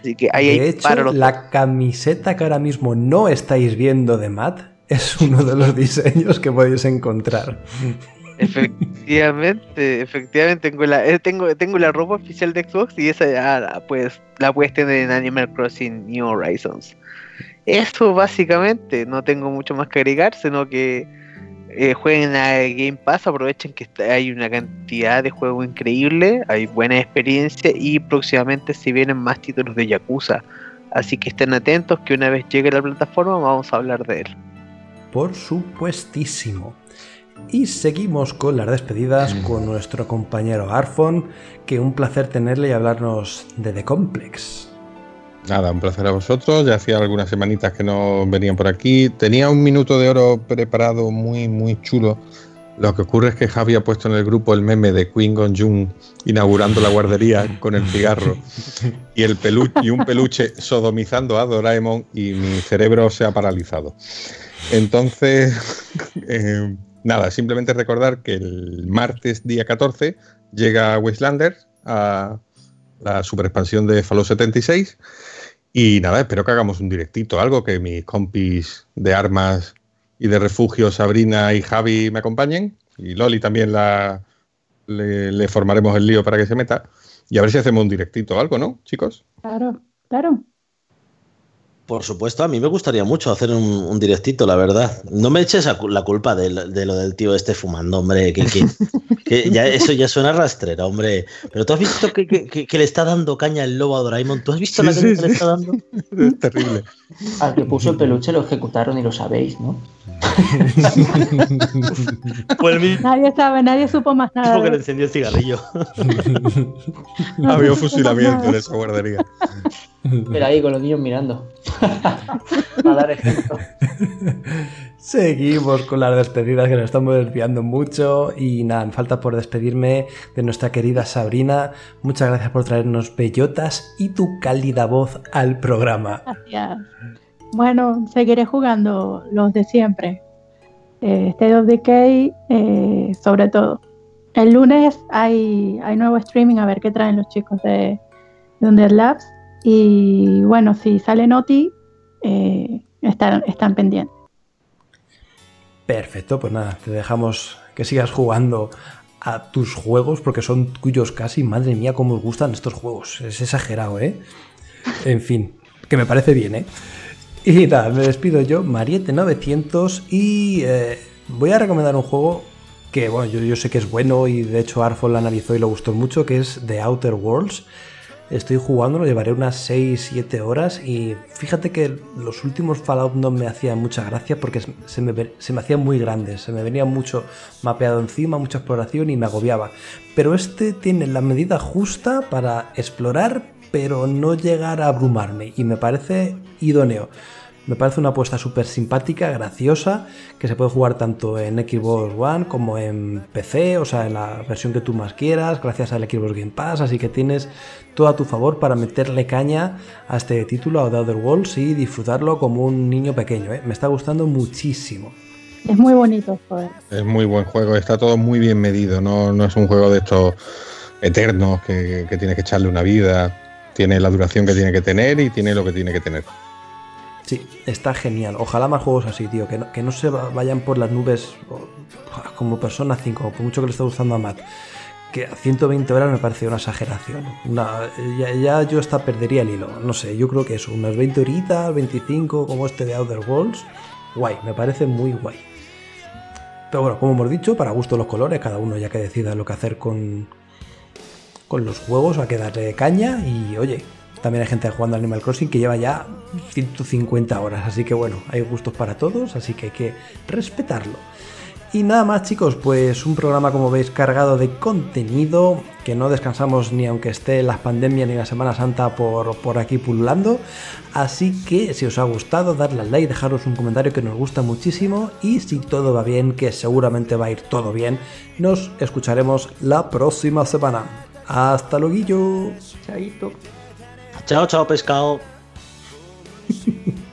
Así que ahí hay de hecho, para los la camiseta que ahora mismo no estáis viendo de Matt es uno de los <laughs> diseños que podéis encontrar. Efectivamente, efectivamente tengo la eh, tengo tengo la ropa oficial de Xbox y esa ya la, pues la puedes tener en Animal Crossing New Horizons. Eso básicamente, no tengo mucho más que agregar, sino que eh, jueguen a Game Pass, aprovechen que hay una cantidad de juegos increíble, hay buena experiencia y próximamente se vienen más títulos de Yakuza. Así que estén atentos que una vez llegue la plataforma vamos a hablar de él. Por supuestísimo. Y seguimos con las despedidas con nuestro compañero Arfon, que un placer tenerle y hablarnos de The Complex. Nada, un placer a vosotros. Ya hacía algunas semanitas que no venían por aquí. Tenía un minuto de oro preparado muy, muy chulo. Lo que ocurre es que Javi ha puesto en el grupo el meme de Queen Jung inaugurando la guardería <laughs> con el cigarro y, el pelu y un peluche sodomizando a Doraemon y mi cerebro se ha paralizado. Entonces, <laughs> eh, nada, simplemente recordar que el martes día 14 llega Wastelanders a la super expansión de Fallout 76 y nada, espero que hagamos un directito, algo que mis compis de armas y de refugio, Sabrina y Javi, me acompañen. Y Loli también la, le, le formaremos el lío para que se meta. Y a ver si hacemos un directito o algo, ¿no, chicos? Claro, claro. Por supuesto, a mí me gustaría mucho hacer un, un directito, la verdad. No me eches la culpa de, lo- de lo del tío este fumando, hombre. Que, que- <laughs> que ya, eso ya suena rastrera, hombre. Pero tú has visto que, que- que- que le está dando caña el lobo a Doraemon. ¿Tú has visto Sí, la sí, caña que le está dando? <laughs> Es terrible. Al que puso el peluche lo ejecutaron y lo sabéis, ¿no? <laughs> Mismo Nadie sabe, nadie supo más nada. que de le encendió el cigarrillo. No Había supo fusilamiento en esa guardería. <laughs> Pero ahí con los niños mirando. <laughs> Para dar ejemplo. Seguimos con las despedidas que nos estamos desviando mucho y nada, me falta por despedirme de nuestra querida Sabrina. Muchas gracias por traernos bellotas y tu cálida voz al programa. Gracias. Bueno, seguiré jugando los de siempre. Eh, State of Decay, eh, sobre todo. El lunes hay, hay nuevo streaming, a ver qué traen los chicos de, de Undead Labs. Y bueno, si sale Noti, eh, están, están pendientes. Perfecto, pues nada, te dejamos que sigas jugando a tus juegos porque son tuyos casi. Madre mía, cómo os gustan estos juegos. Es exagerado, ¿eh? En fin, que me parece bien, ¿eh? Y nada, me despido yo, Mariette900, y eh, voy a recomendar un juego que, bueno, yo, yo sé que es bueno y de hecho Arfon lo analizó y lo gustó mucho, que es The Outer Worlds. Estoy jugando, lo llevaré unas 6-7 horas y fíjate que los últimos Fallout no me hacían mucha gracia porque se me, se me hacían muy grandes, se me venía mucho mapeado encima, mucha exploración y me agobiaba. Pero este tiene la medida justa para explorar pero no llegar a abrumarme y me parece idóneo. Me parece una apuesta súper simpática, graciosa, que se puede jugar tanto en Xbox One como en PC, o sea, en la versión que tú más quieras, gracias al Xbox Game Pass, así que tienes todo a tu favor para meterle caña a este título, a The Other Worlds, y disfrutarlo como un niño pequeño. ¿eh? Me está gustando muchísimo. Es muy bonito, joder. Es muy buen juego, está todo muy bien medido, no, no es un juego de estos eternos que, que tienes que echarle una vida. Tiene la duración que tiene que tener y tiene lo que tiene que tener. Sí, está genial. Ojalá más juegos así, tío. Que no, que no se va- vayan por las nubes como Persona 5, por mucho que le esté gustando a Matt. Que a 120 horas me parece una exageración. Ya yo hasta perdería el hilo. No sé, yo creo que eso, unas 20 horitas, 25, como este de Outer Worlds. Guay, me parece muy guay. Pero bueno, como hemos dicho, para gusto los colores, cada uno ya que decida lo que hacer con, con los juegos, a que darle caña y oye, también hay gente jugando Animal Crossing que lleva ya 150 horas, así que bueno, hay gustos para todos, así que hay que respetarlo. Y nada más chicos, pues un programa como veis cargado de contenido, que no descansamos ni aunque esté las pandemias ni la Semana Santa por, por aquí pululando. Así que si os ha gustado, darle al like, dejaros un comentario que nos gusta muchísimo y si todo va bien, que seguramente va a ir todo bien, nos escucharemos la próxima semana. Hasta luego. Chaito. Chao, chao, pescado. <laughs>